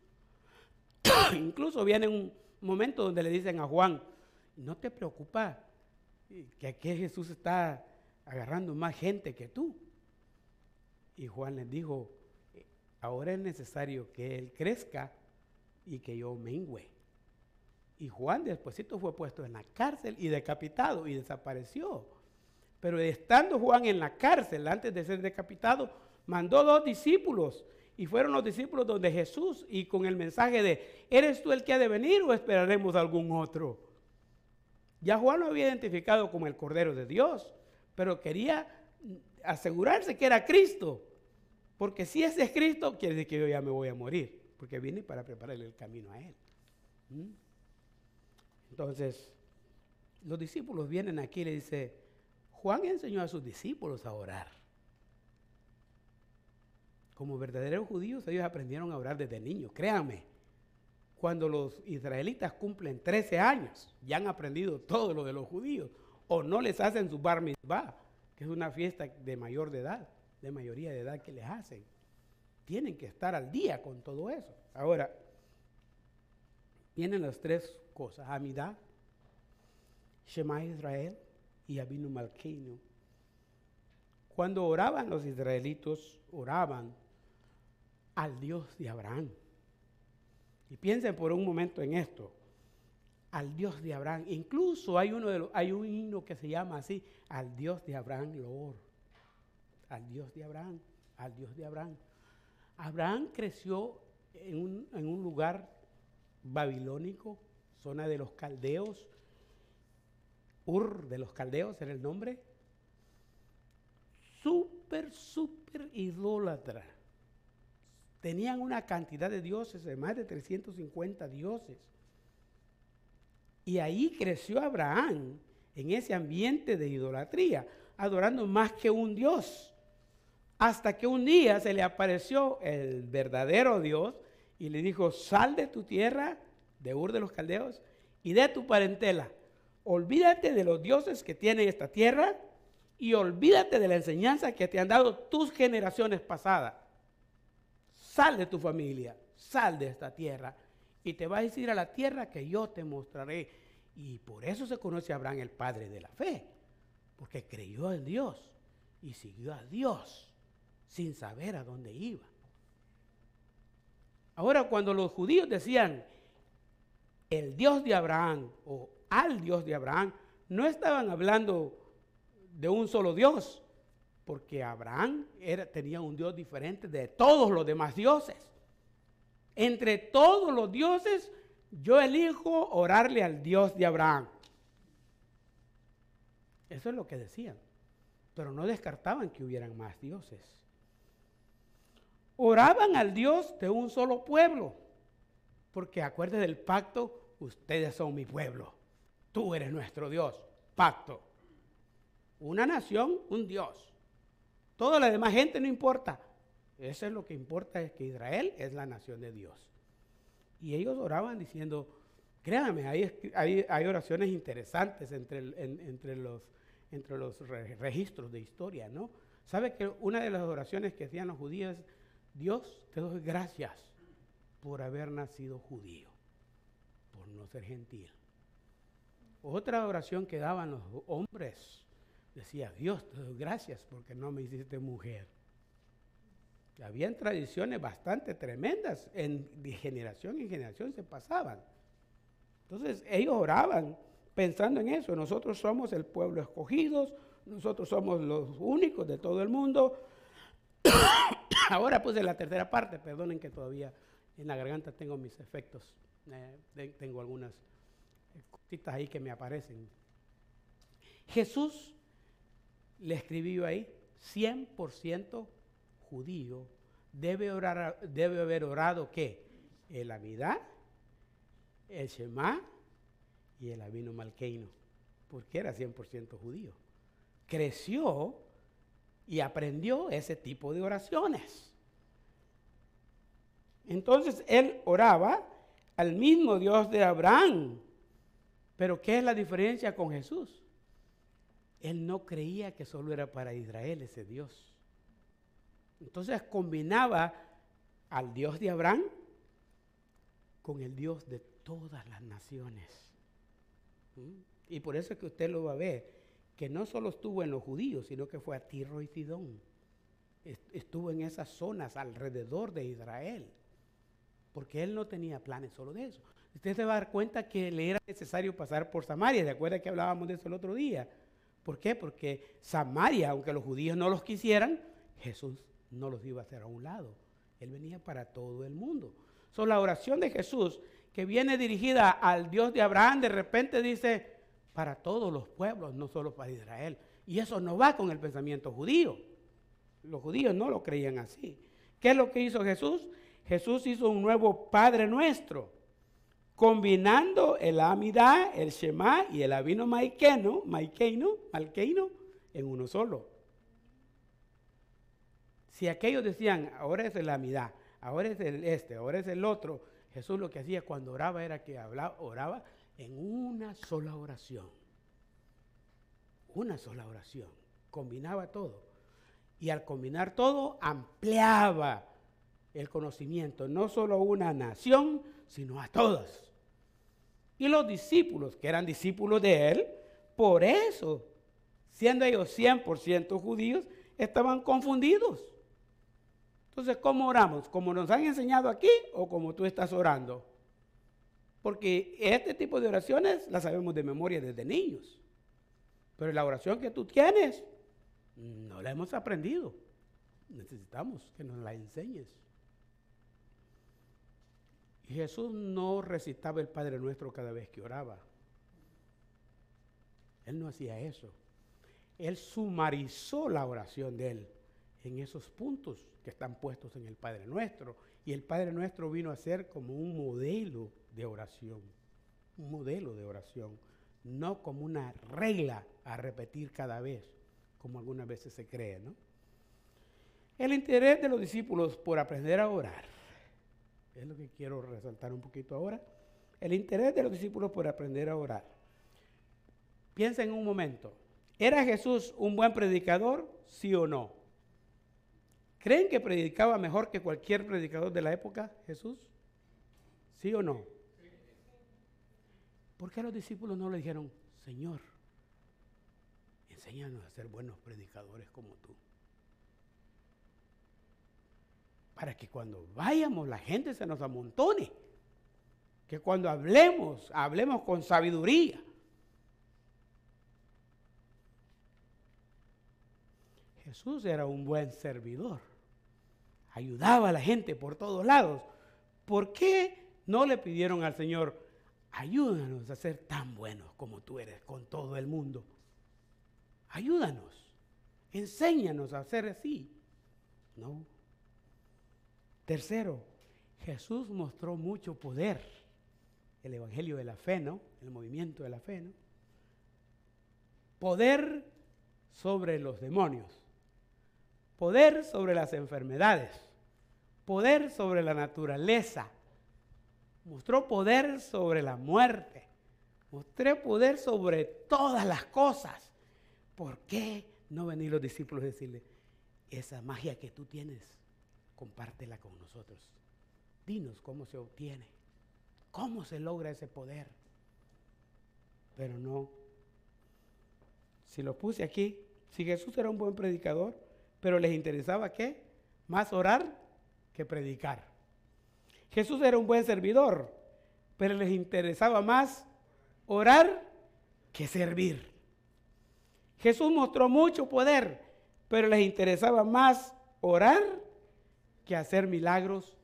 (coughs) Incluso viene un momento donde le dicen a Juan, no te preocupa que aquí Jesús está agarrando más gente que tú. Y Juan les dijo, ahora es necesario que Él crezca y que yo mengüe. Y Juan despuésito fue puesto en la cárcel y decapitado y desapareció. Pero estando Juan en la cárcel antes de ser decapitado, mandó dos discípulos y fueron los discípulos donde Jesús y con el mensaje de, ¿eres tú el que ha de venir o esperaremos algún otro? Ya Juan lo había identificado como el Cordero de Dios, pero quería asegurarse que era Cristo. Porque si ese es Cristo, quiere decir que yo ya me voy a morir, porque viene para prepararle el camino a Él. ¿Mm? Entonces, los discípulos vienen aquí y le dice, Juan enseñó a sus discípulos a orar. Como verdaderos judíos, ellos aprendieron a orar desde niños, créanme. Cuando los israelitas cumplen 13 años, ya han aprendido todo lo de los judíos, o no les hacen su bar mitzvah, es una fiesta de mayor de edad, de mayoría de edad que les hacen. Tienen que estar al día con todo eso. Ahora, vienen las tres cosas, Amidad, Shema Israel y Abinu Malkeinu. Cuando oraban los israelitos, oraban al Dios de Abraham. Y piensen por un momento en esto, al Dios de Abraham. Incluso hay, uno de los, hay un himno que se llama así, al Dios de Abraham lo Al Dios de Abraham, al Dios de Abraham. Abraham creció en un, en un lugar babilónico, zona de los caldeos. Ur de los caldeos era el nombre. Súper, súper idólatra tenían una cantidad de dioses, de más de 350 dioses. Y ahí creció Abraham en ese ambiente de idolatría, adorando más que un Dios. Hasta que un día se le apareció el verdadero Dios y le dijo, sal de tu tierra, de Ur de los Caldeos, y de tu parentela. Olvídate de los dioses que tiene esta tierra y olvídate de la enseñanza que te han dado tus generaciones pasadas sal de tu familia, sal de esta tierra y te vas a ir a la tierra que yo te mostraré. Y por eso se conoce a Abraham el padre de la fe, porque creyó en Dios y siguió a Dios sin saber a dónde iba. Ahora cuando los judíos decían el Dios de Abraham o al Dios de Abraham, no estaban hablando de un solo Dios, porque Abraham tenía un Dios diferente de todos los demás dioses. Entre todos los dioses, yo elijo orarle al Dios de Abraham. Eso es lo que decían. Pero no descartaban que hubieran más dioses. Oraban al Dios de un solo pueblo. Porque acuérdense del pacto, ustedes son mi pueblo. Tú eres nuestro Dios. Pacto. Una nación, un Dios. Toda la demás gente no importa. Eso es lo que importa, es que Israel es la nación de Dios. Y ellos oraban diciendo, créanme, hay, hay, oraciones interesantes entre, entre, los, entre los registros de historia, ¿no? ¿Sabe que una de las oraciones que hacían los judíos es, Dios, te doy gracias por haber nacido judío, por no ser gentil. Otra oración que daban los hombres decía, Dios, te doy gracias porque no me hiciste mujer. Habían tradiciones bastante tremendas, en, de generación en generación se pasaban. Entonces ellos oraban pensando en eso. Nosotros somos el pueblo escogido, nosotros somos los únicos de todo el mundo. (coughs) Ahora puse la tercera parte, perdonen que todavía en la garganta tengo mis efectos, eh, tengo algunas cositas ahí que me aparecen. Jesús le escribió ahí, 100% judío, debe, orar, debe haber orado ¿qué? El Amidad, el Shema y el Avino Malkeino, porque era 100% judío. Creció y aprendió ese tipo de oraciones. Entonces él oraba al mismo Dios de Abraham. Pero ¿qué es la diferencia con Jesús? Él no creía que solo era para Israel ese Dios. Entonces combinaba al Dios de Abraham con el Dios de todas las naciones. ¿Mm? Y por eso es que usted lo va a ver, que no solo estuvo en los judíos, sino que fue a Tiro y Sidón. Estuvo en esas zonas alrededor de Israel, porque él no tenía planes solo de eso. Usted se va a dar cuenta que le era necesario pasar por Samaria, ¿de acuerdo que hablábamos de eso el otro día? ¿Por qué? Porque Samaria, aunque los judíos no los quisieran, Jesús no los iba a hacer a un lado. Él venía para todo el mundo. So, la oración de Jesús, que viene dirigida al Dios de Abraham, de repente dice, para todos los pueblos, no solo para Israel. Y eso no va con el pensamiento judío. Los judíos no lo creían así. ¿Qué es lo que hizo Jesús? Jesús hizo un nuevo Padre nuestro, combinando el Amidá, el Shema y el Avino Maiqueno, Maiqueno, Malqueino, en uno solo. Si aquellos decían, ahora es el Amidá, ahora es el este, ahora es el otro, Jesús lo que hacía cuando oraba era que hablaba, oraba en una sola oración. Una sola oración. Combinaba todo. Y al combinar todo, ampliaba el conocimiento, no solo a una nación, sino a todas. Y los discípulos, que eran discípulos de él, por eso, siendo ellos 100% judíos, estaban confundidos. Entonces, ¿cómo oramos? ¿Como nos han enseñado aquí o como tú estás orando? Porque este tipo de oraciones las sabemos de memoria desde niños. Pero la oración que tú tienes, no la hemos aprendido. Necesitamos que nos la enseñes. Y Jesús no recitaba el Padre Nuestro cada vez que oraba. Él no hacía eso. Él sumarizó la oración de él en esos puntos que están puestos en el Padre Nuestro. Y el Padre Nuestro vino a ser como un modelo de oración, un modelo de oración, no como una regla a repetir cada vez, como algunas veces se cree, ¿no? El interés de los discípulos por aprender a orar, es lo que quiero resaltar un poquito ahora, el interés de los discípulos por aprender a orar. Piensa en un momento, ¿era Jesús un buen predicador, sí o no? ¿Creen que predicaba mejor que cualquier predicador de la época, Jesús? ¿Sí o no? ¿Por qué los discípulos no le dijeron, Señor, enséñanos a ser buenos predicadores como tú? Para que cuando vayamos la gente se nos amontone. Que cuando hablemos, hablemos con sabiduría. Jesús era un buen servidor ayudaba a la gente por todos lados. ¿Por qué no le pidieron al Señor, ayúdanos a ser tan buenos como tú eres con todo el mundo? Ayúdanos, enséñanos a ser así. No. Tercero, Jesús mostró mucho poder. El Evangelio de la Fe, ¿no? El movimiento de la fe, ¿no? Poder sobre los demonios poder sobre las enfermedades, poder sobre la naturaleza, mostró poder sobre la muerte, mostró poder sobre todas las cosas. ¿Por qué no venir los discípulos a decirle, esa magia que tú tienes, compártela con nosotros? Dinos cómo se obtiene, cómo se logra ese poder. pero no. Si lo puse aquí, si Jesús era un buen predicador, pero les interesaba qué? Más orar que predicar. Jesús era un buen servidor, pero les interesaba más orar que servir. Jesús mostró mucho poder, pero les interesaba más orar que hacer milagros.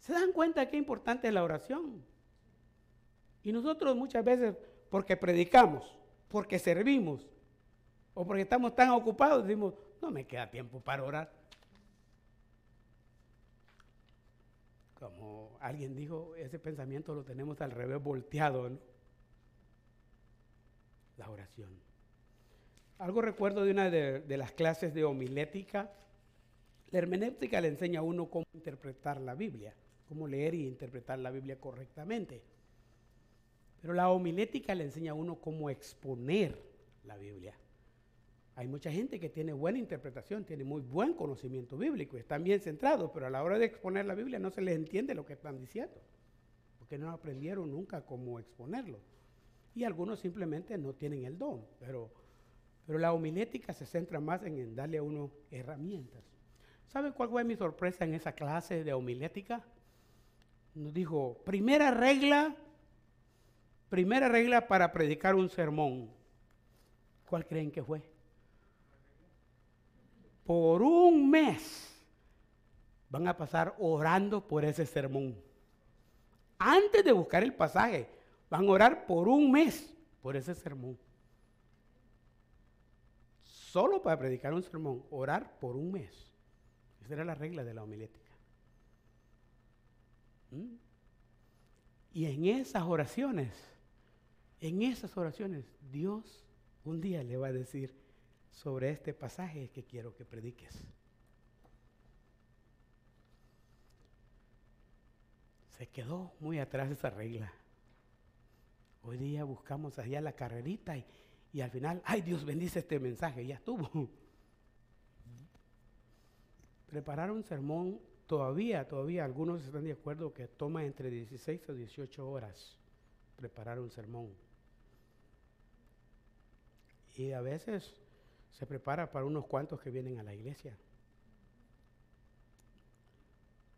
¿Se dan cuenta qué importante es la oración? Y nosotros muchas veces, porque predicamos, porque servimos, o porque estamos tan ocupados, decimos, no me queda tiempo para orar. Como alguien dijo, ese pensamiento lo tenemos al revés volteado, ¿no? La oración. Algo recuerdo de una de, de las clases de homilética. La hermenéutica le enseña a uno cómo interpretar la Biblia, cómo leer y interpretar la Biblia correctamente. Pero la homilética le enseña a uno cómo exponer la Biblia. Hay mucha gente que tiene buena interpretación, tiene muy buen conocimiento bíblico, están bien centrados, pero a la hora de exponer la Biblia no se les entiende lo que están diciendo, porque no aprendieron nunca cómo exponerlo. Y algunos simplemente no tienen el don, pero, la homilética se centra más en, en darle a uno herramientas. ¿Saben cuál fue mi sorpresa en esa clase de homilética? Nos dijo, primera regla, primera regla para predicar un sermón. ¿Cuál creen que fue? Por un mes van a pasar orando por ese sermón. Antes de buscar el pasaje, van a orar por un mes por ese sermón. Solo para predicar un sermón, orar por un mes. Esa era la regla de la homilética. ¿Mm? Y en esas oraciones, en esas oraciones, Dios un día le va a decir, sobre este pasaje que quiero que prediques. Se quedó muy atrás esa regla. Hoy día buscamos allá la carrerita y, y al final, ay Dios bendice este mensaje, ya estuvo. Preparar un sermón, todavía, todavía algunos están de acuerdo que toma entre 16 o 18 horas preparar un sermón. Y a veces se prepara para unos cuantos que vienen a la iglesia.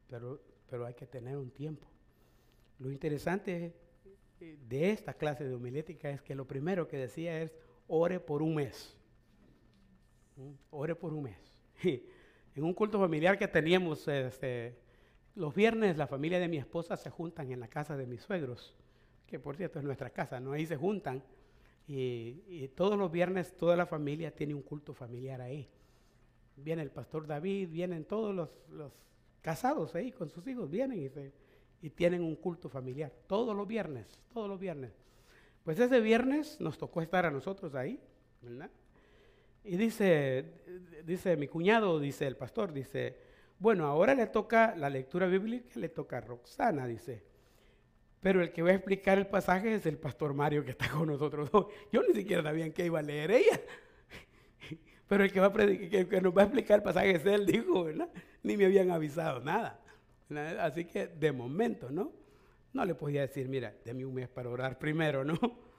Pero, pero hay que tener un tiempo. Lo interesante de esta clase de homilética es que lo primero que decía es, ore por un mes. ¿Mm? Ore por un mes. (laughs) en un culto familiar que teníamos, este, los viernes la familia de mi esposa se juntan en la casa de mis suegros, que por cierto es nuestra casa, ¿no? Ahí se juntan y, todos los viernes toda la familia tiene un culto familiar ahí. Viene el pastor David, vienen todos los, casados ahí con sus hijos, vienen y, y tienen un culto familiar. Todos los viernes, todos los viernes. Pues ese viernes nos tocó estar a nosotros ahí, ¿verdad? Y dice, dice mi cuñado, dice el pastor, dice, bueno, ahora le toca la lectura bíblica, le toca a Roxana, dice. Pero el que va a explicar el pasaje es el pastor Mario que está con nosotros Yo ni siquiera sabía qué iba a leer ella. (laughs) Pero el que, va a que nos va a explicar el pasaje es él, (laughs) dijo, ¿verdad? Ni me habían avisado nada. Así que de momento, ¿no? No le podía decir, mira, deme un mes para orar primero, ¿no? (laughs)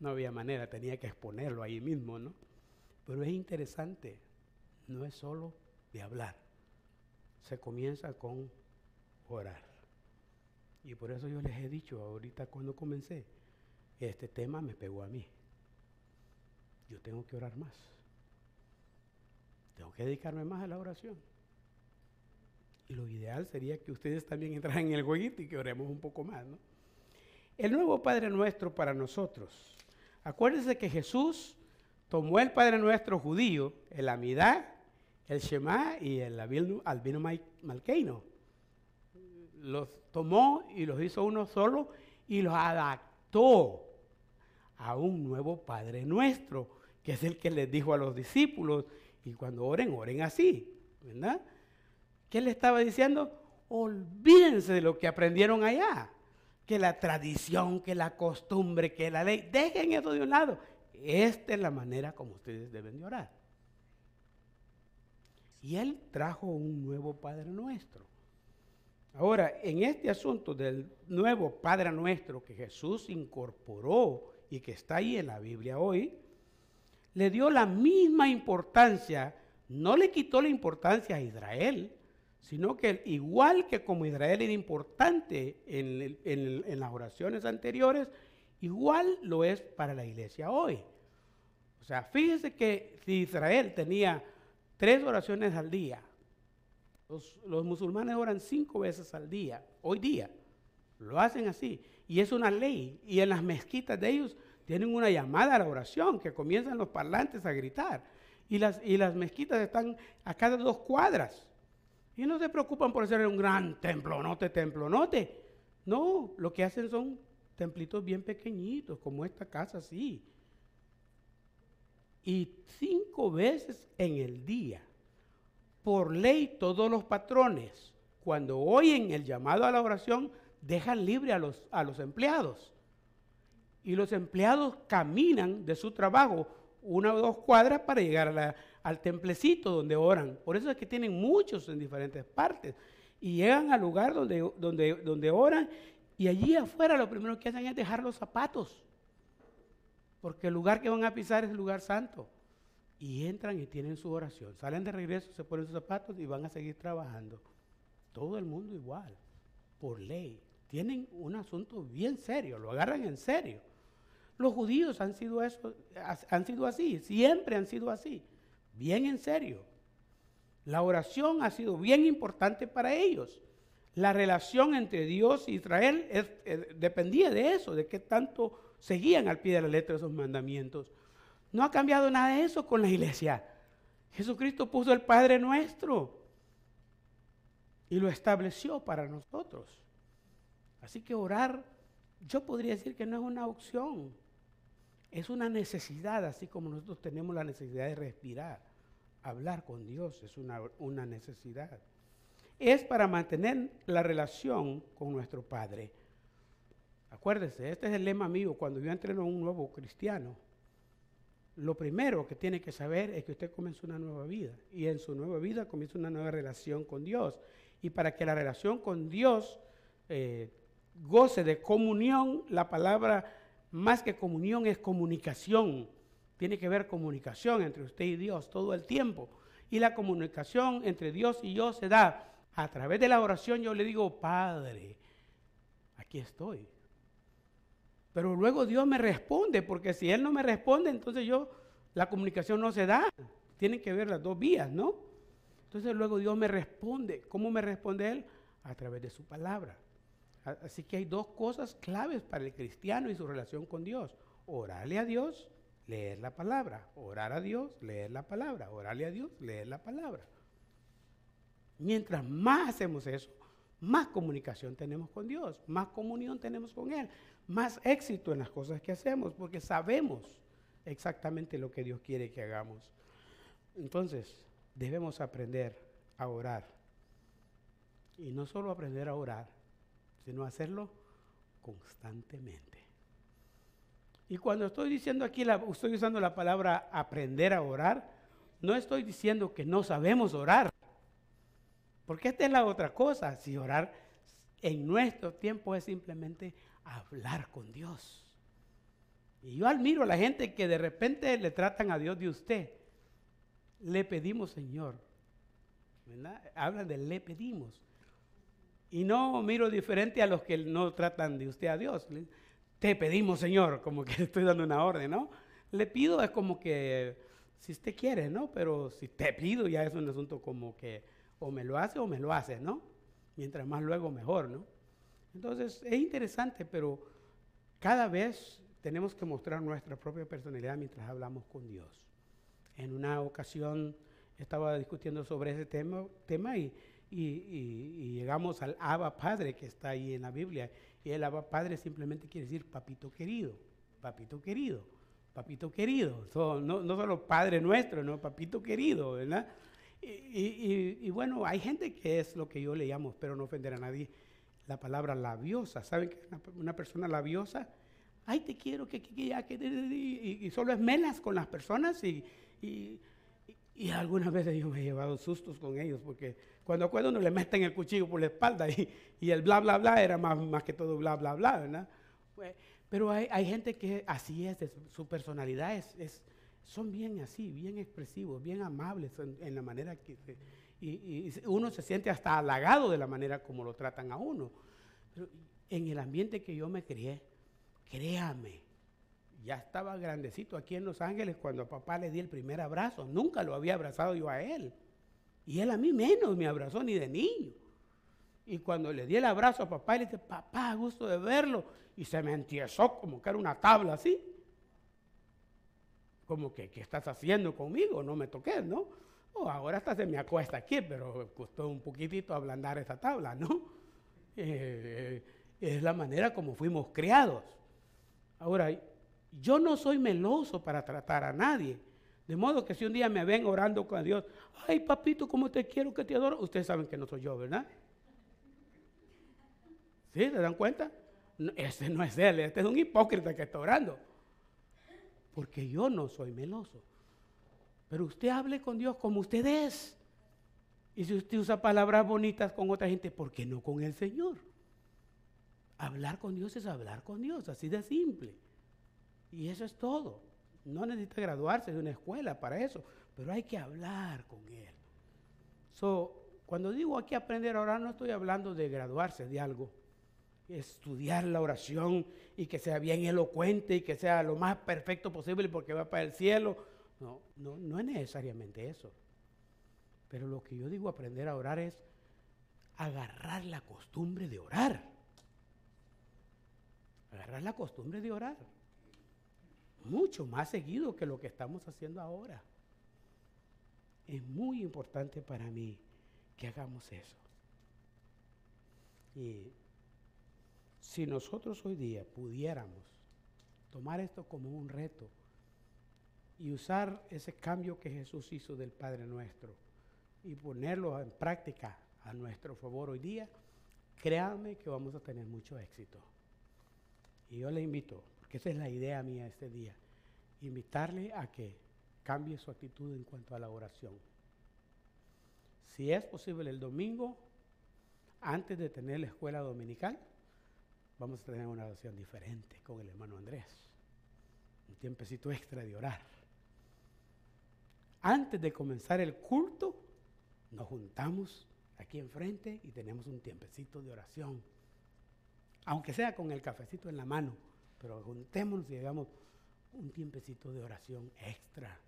No había manera, tenía que exponerlo ahí mismo, ¿no? Pero es interesante, no es solo de hablar, se comienza con orar. Y por eso yo les he dicho ahorita cuando comencé, este tema me pegó a mí. Yo tengo que orar más. Tengo que dedicarme más a la oración. Y lo ideal sería que ustedes también entraran en el jueguito y que oremos un poco más, ¿no? El nuevo Padre Nuestro para nosotros. Acuérdense que Jesús tomó el Padre Nuestro judío, el Amidá, el Shema y el Albino Malkeino los tomó y los hizo uno solo y los adaptó a un nuevo Padre nuestro, que es el que les dijo a los discípulos, y cuando oren, oren así, ¿verdad? ¿Qué le estaba diciendo? Olvídense de lo que aprendieron allá, que la tradición, que la costumbre, que la ley, dejen eso de un lado. Esta es la manera como ustedes deben de orar. Y Él trajo un nuevo Padre nuestro. Ahora, en este asunto del nuevo Padre nuestro que Jesús incorporó y que está ahí en la Biblia hoy, le dio la misma importancia, no le quitó la importancia a Israel, sino que igual que como Israel era importante en, las oraciones anteriores, igual lo es para la iglesia hoy. O sea, fíjese que si Israel tenía tres oraciones al día, los, musulmanes oran cinco veces al día, hoy día. Lo hacen así. Y es una ley. Y en las mezquitas de ellos tienen una llamada a la oración, que comienzan los parlantes a gritar. Y las, y las mezquitas están a cada dos cuadras. Y no se preocupan por hacer un gran templonote, templonote. No, lo que hacen son templitos bien pequeñitos, como esta casa así. Y cinco veces en el día por ley todos los patrones, cuando oyen el llamado a la oración, dejan libre a los, a los empleados. Y los empleados caminan de su trabajo una o dos cuadras para llegar al templecito donde oran. Por eso es que tienen muchos en diferentes partes. Y llegan al lugar donde, donde, donde oran y allí afuera lo primero que hacen es dejar los zapatos. Porque el lugar que van a pisar es el lugar santo y entran y tienen su oración. Salen de regreso, se ponen sus zapatos y van a seguir trabajando. Todo el mundo igual, por ley. Tienen un asunto bien serio, lo agarran en serio. Los judíos han sido, eso, han sido así, siempre han sido así, bien en serio. La oración ha sido bien importante para ellos. La relación entre Dios e Israel dependía de eso, de qué tanto seguían al pie de la letra esos mandamientos. No ha cambiado nada de eso con la iglesia. Jesucristo puso el Padre nuestro y lo estableció para nosotros. Así que orar, yo podría decir que no es una opción, es una necesidad, así como nosotros tenemos la necesidad de respirar. Hablar con Dios es una, una necesidad. Es para mantener la relación con nuestro Padre. Acuérdese, este es el lema mío cuando yo entreno a un nuevo cristiano lo primero que tiene que saber es que usted comienza una nueva vida y en su nueva vida comienza una nueva relación con Dios. Y para que la relación con Dios eh, goce de comunión, la palabra más que comunión es comunicación. Tiene que ver comunicación entre usted y Dios todo el tiempo. Y la comunicación entre Dios y yo se da a través de la oración. Yo le digo, Padre, aquí estoy. Pero luego Dios me responde, porque si Él no me responde, entonces yo, la comunicación no se da. Tienen que ver las dos vías, ¿no? Entonces luego Dios me responde. ¿Cómo me responde Él? A través de su palabra. Así que hay dos cosas claves para el cristiano y su relación con Dios. Orarle a Dios, leer la palabra. Orar a Dios, leer la palabra. Orarle a Dios, leer la palabra. Mientras más hacemos eso, más comunicación tenemos con Dios, más comunión tenemos con Él, más éxito en las cosas que hacemos, porque sabemos exactamente lo que Dios quiere que hagamos. Entonces, debemos aprender a orar. Y no solo aprender a orar, sino hacerlo constantemente. Y cuando estoy diciendo aquí, estoy usando la palabra aprender a orar, no estoy diciendo que no sabemos orar. Porque esta es la otra cosa. Si orar en nuestro tiempo es simplemente hablar con Dios. Y yo admiro a la gente que de repente le tratan a Dios de usted. Le pedimos, Señor. Hablan de le pedimos. Y no miro diferente a los que no tratan de usted a Dios. Te pedimos, Señor, como que (laughs) estoy dando una orden, ¿no? Le pido es como que, si usted quiere, ¿no? Pero si te pido ya es un asunto como que o me lo hace o me lo hace, ¿no? Mientras más luego mejor, ¿no? Entonces, es interesante, pero cada vez tenemos que mostrar nuestra propia personalidad mientras hablamos con Dios. En una ocasión estaba discutiendo sobre ese tema, tema y, llegamos al Abba Padre que está ahí en la Biblia. Y el Abba Padre simplemente quiere decir papito querido, papito querido, papito querido. no, no solo Padre nuestro, no, papito querido, ¿verdad? Y, bueno, hay gente que es lo que yo le llamo, pero no ofender a nadie, la palabra labiosa. ¿Saben que una, persona labiosa? Ay, te quiero, que, que, ya, que, y, solo es melas con las personas y, y, algunas veces yo me he llevado sustos con ellos porque cuando acuerdo uno le meten el cuchillo por la espalda y, el bla, bla, bla era más, más que todo bla, bla, bla, ¿verdad? Pues, Pero hay, hay gente que así es, es- su personalidad es, es- son bien así, bien expresivos, bien amables en, en la manera que... se- y, uno se siente hasta halagado de la manera como lo tratan a uno. Pero en el ambiente que yo me crié, créame, ya estaba grandecito aquí en Los Ángeles cuando a papá le di el primer abrazo. Nunca lo había abrazado yo a él. Y él a mí menos me abrazó ni de niño. Y cuando le di el abrazo a papá, le dije, papá, gusto de verlo. Y se me entiesó como que era una tabla así. Como que, ¿qué estás haciendo conmigo? No me toques, ¿no? Oh, ahora hasta se me acuesta aquí, pero costó un poquitito ablandar esa tabla, ¿no? Eh, es la manera como fuimos criados. Ahora, yo no soy meloso para tratar a nadie. De modo que si un día me ven orando con Dios, ay papito, ¿cómo te quiero que te adoro? Ustedes saben que no soy yo, ¿verdad? ¿Sí? ¿Se dan cuenta? No, ese no es él, este es un hipócrita que está orando. Porque yo no soy meloso. Pero usted hable con Dios como usted es. Y si usted usa palabras bonitas con otra gente, ¿por qué no con el Señor? Hablar con Dios es hablar con Dios, así de simple. Y eso es todo. No necesita graduarse de una escuela para eso, pero hay que hablar con Él. So, cuando digo aquí aprender a orar, no estoy hablando de graduarse de algo. Estudiar la oración y que sea bien elocuente y que sea lo más perfecto posible porque va para el cielo. No, no, no es necesariamente eso. Pero lo que yo digo aprender a orar es agarrar la costumbre de orar. Agarrar la costumbre de orar. Mucho más seguido que lo que estamos haciendo ahora. Es muy importante para mí que hagamos eso. Y si nosotros hoy día pudiéramos tomar esto como un reto y usar ese cambio que Jesús hizo del Padre nuestro y ponerlo en práctica a nuestro favor hoy día, créanme que vamos a tener mucho éxito. Y yo le invito, porque esa es la idea mía este día, invitarle a que cambie su actitud en cuanto a la oración. Si es posible el domingo, antes de tener la escuela dominical, vamos a tener una oración diferente con el hermano Andrés. Un tiempecito extra de orar. Antes de comenzar el culto, nos juntamos aquí enfrente y tenemos un tiempecito de oración. Aunque sea con el cafecito en la mano, pero juntémonos y hagamos un tiempecito de oración extra.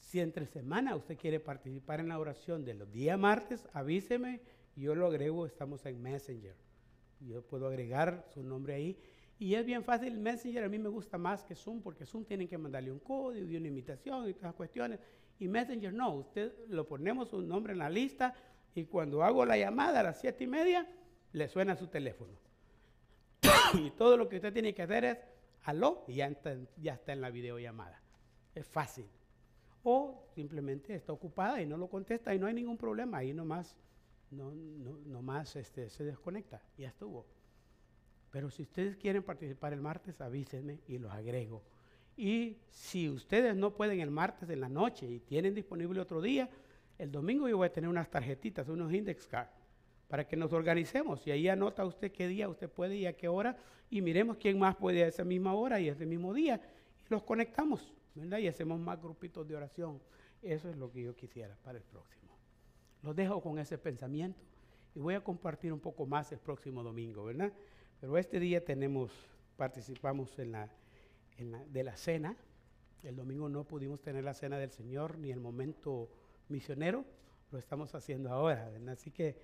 Si entre semana usted quiere participar en la oración de los días martes, avíseme, yo lo agrego, estamos en Messenger. Yo puedo agregar su nombre ahí. Y es bien fácil, Messenger a mí me gusta más que Zoom, porque Zoom tienen que mandarle un código y una invitación y todas las cuestiones. Y Messenger no, usted lo ponemos su nombre en la lista y cuando hago la llamada a las siete y media, le suena su teléfono. (coughs) y todo lo que usted tiene que hacer es, aló, y ya está, en la videollamada. Es fácil. O simplemente está ocupada y no lo contesta y no hay ningún problema, ahí nomás, no, no, nomás este, se desconecta, ya estuvo. Pero si ustedes quieren participar el martes, avísenme y los agrego. Y si ustedes no pueden el martes en la noche y tienen disponible otro día, el domingo yo voy a tener unas tarjetitas, unos index cards, para que nos organicemos. Y ahí anota usted qué día usted puede y a qué hora, y miremos quién más puede a esa misma hora y ese mismo día, y los conectamos, ¿verdad? Y hacemos más grupitos de oración. Eso es lo que yo quisiera para el próximo. Los dejo con ese pensamiento y voy a compartir un poco más el próximo domingo, ¿verdad? Pero este día tenemos, participamos en la, de la cena. El domingo no pudimos tener la cena del Señor ni el momento misionero, lo estamos haciendo ahora. Así que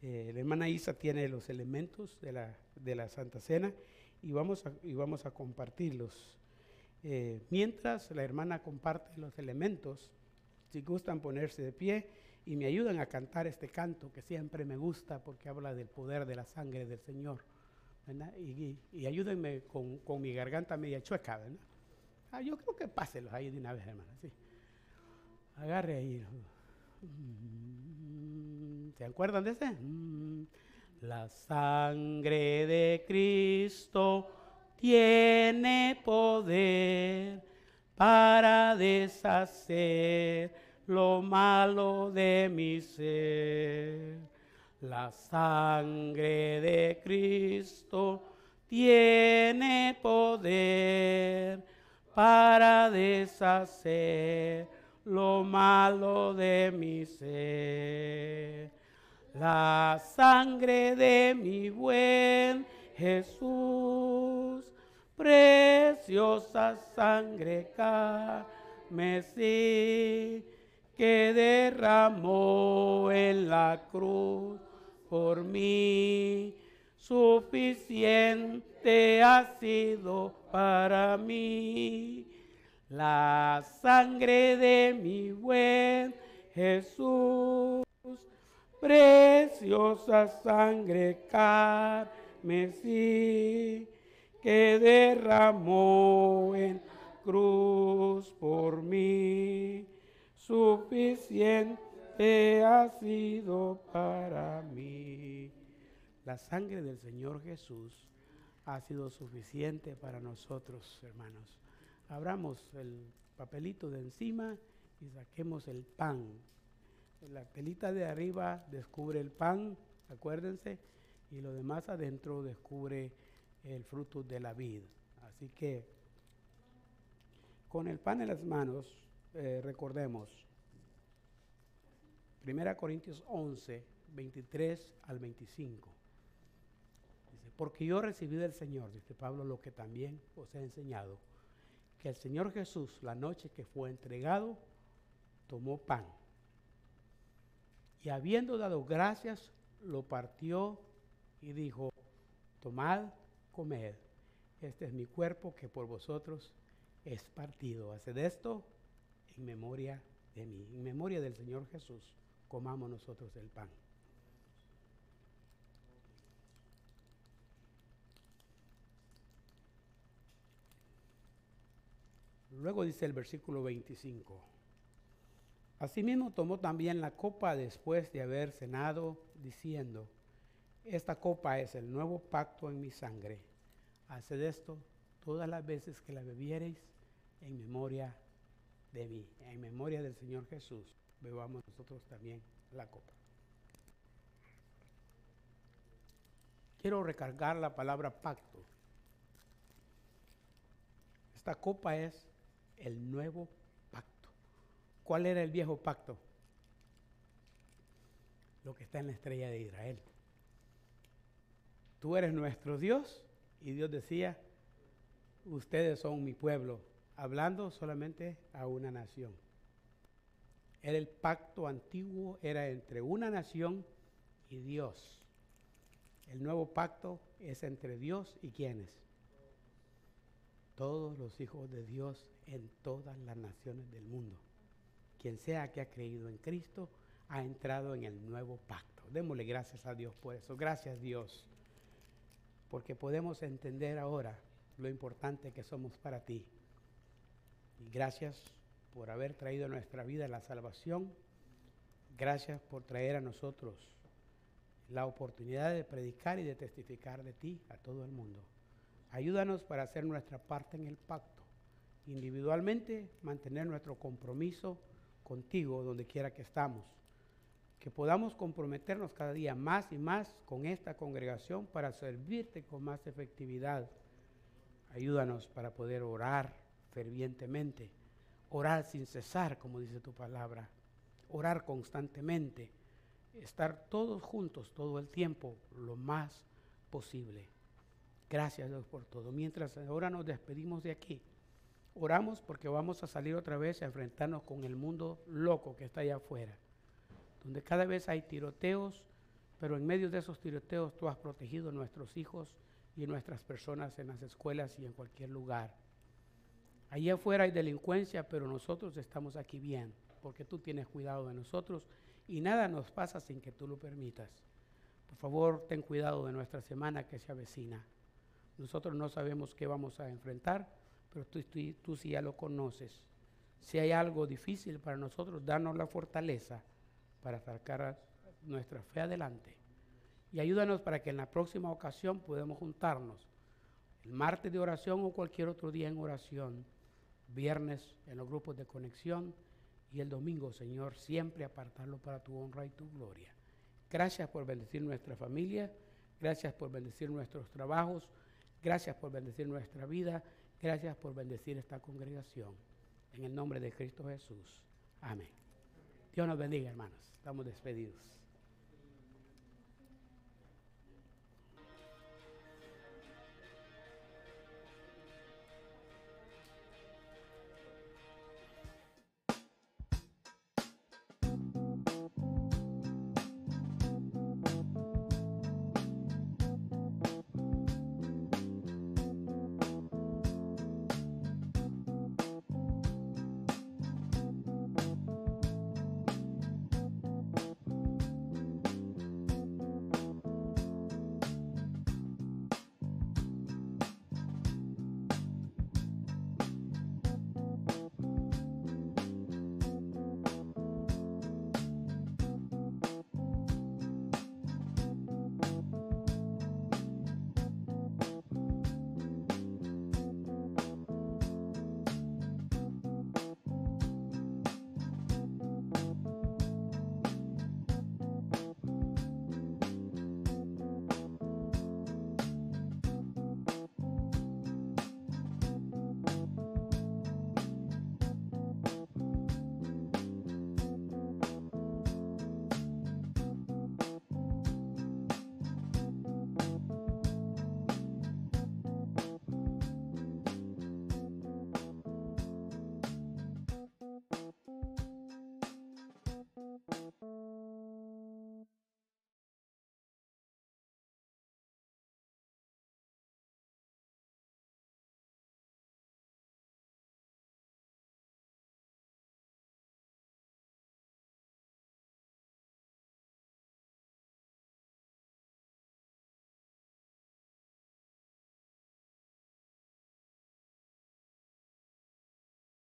eh, la hermana Isa tiene los elementos de la, Santa Cena y vamos a, y vamos a compartirlos. Eh, mientras la hermana comparte los elementos, si gustan ponerse de pie y me ayudan a cantar este canto que siempre me gusta porque habla del poder de la sangre del Señor. Y, ayúdenme con, con mi garganta media chueca, ¿verdad? Ah, yo creo que páselos ahí de una vez, hermana. Sí. Agarre ahí. ¿Se acuerdan de ese? La sangre de Cristo tiene poder para deshacer lo malo de mi ser. La sangre de Cristo tiene poder para deshacer lo malo de mi ser. La sangre de mi buen Jesús, preciosa sangre carmesí que derramó en la cruz por mí, suficiente ha sido para mí. La sangre de mi buen Jesús, preciosa sangre carmesí que derramó en cruz por mí, suficiente ha sido para mí. La sangre del Señor Jesús ha sido suficiente para nosotros, hermanos. Abramos el papelito de encima y saquemos el pan. La pelita de arriba descubre el pan, acuérdense, y lo demás adentro descubre el fruto de la vid. Así que con el pan en las manos, eh, recordemos 1 Corintios 11, 23 al 25. Dice, porque yo recibí del Señor, dice Pablo, lo que también os he enseñado que el Señor Jesús, la noche que fue entregado, tomó pan. Y habiendo dado gracias, lo partió y dijo, tomad, comed, este es mi cuerpo que por vosotros es partido. Haced esto en memoria de mí, en memoria del Señor Jesús, comamos nosotros el pan. Luego dice el versículo 25. Asimismo tomó también la copa después de haber cenado, diciendo, esta copa es el nuevo pacto en mi sangre. Haced esto todas las veces que la bebiereis en memoria de mí, en memoria del Señor Jesús. Bebamos nosotros también la copa. Quiero recargar la palabra pacto. Esta copa es el nuevo pacto. ¿Cuál era el viejo pacto? Lo que está en la estrella de Israel. Tú eres nuestro Dios y Dios decía, ustedes son mi pueblo, hablando solamente a una nación. Era el pacto antiguo, era entre una nación y Dios. El nuevo pacto es entre Dios y quienes. Todos los hijos de Dios en todas las naciones del mundo. Quien sea que ha creído en Cristo ha entrado en el nuevo pacto. Démosle gracias a Dios por eso. Gracias Dios, porque podemos entender ahora lo importante que somos para ti. Y gracias por haber traído a nuestra vida la salvación. Gracias por traer a nosotros la oportunidad de predicar y de testificar de ti a todo el mundo. Ayúdanos para hacer nuestra parte en el pacto individualmente mantener nuestro compromiso contigo donde quiera que estamos. Que podamos comprometernos cada día más y más con esta congregación para servirte con más efectividad. Ayúdanos para poder orar fervientemente, orar sin cesar, como dice tu palabra, orar constantemente, estar todos juntos todo el tiempo, lo más posible. Gracias Dios por todo. Mientras ahora nos despedimos de aquí. Oramos porque vamos a salir otra vez a enfrentarnos con el mundo loco que está allá afuera, donde cada vez hay tiroteos, pero en medio de esos tiroteos tú has protegido nuestros hijos y nuestras personas en las escuelas y en cualquier lugar. Allá afuera hay delincuencia, pero nosotros estamos aquí bien, porque tú tienes cuidado de nosotros y nada nos pasa sin que tú lo permitas. Por favor, ten cuidado de nuestra semana que se avecina. Nosotros no sabemos qué vamos a enfrentar pero tú, tú, sí ya lo conoces. Si hay algo difícil para nosotros, danos la fortaleza para sacar nuestra fe adelante. Y ayúdanos para que en la próxima ocasión podamos juntarnos. El martes de oración o cualquier otro día en oración. Viernes en los grupos de conexión. Y el domingo, Señor, siempre apartarlo para tu honra y tu gloria. Gracias por bendecir nuestra familia. Gracias por bendecir nuestros trabajos. Gracias por bendecir nuestra vida. Gracias por bendecir esta congregación. En el nombre de Cristo Jesús. Amén. Dios nos bendiga, hermanos. Estamos despedidos.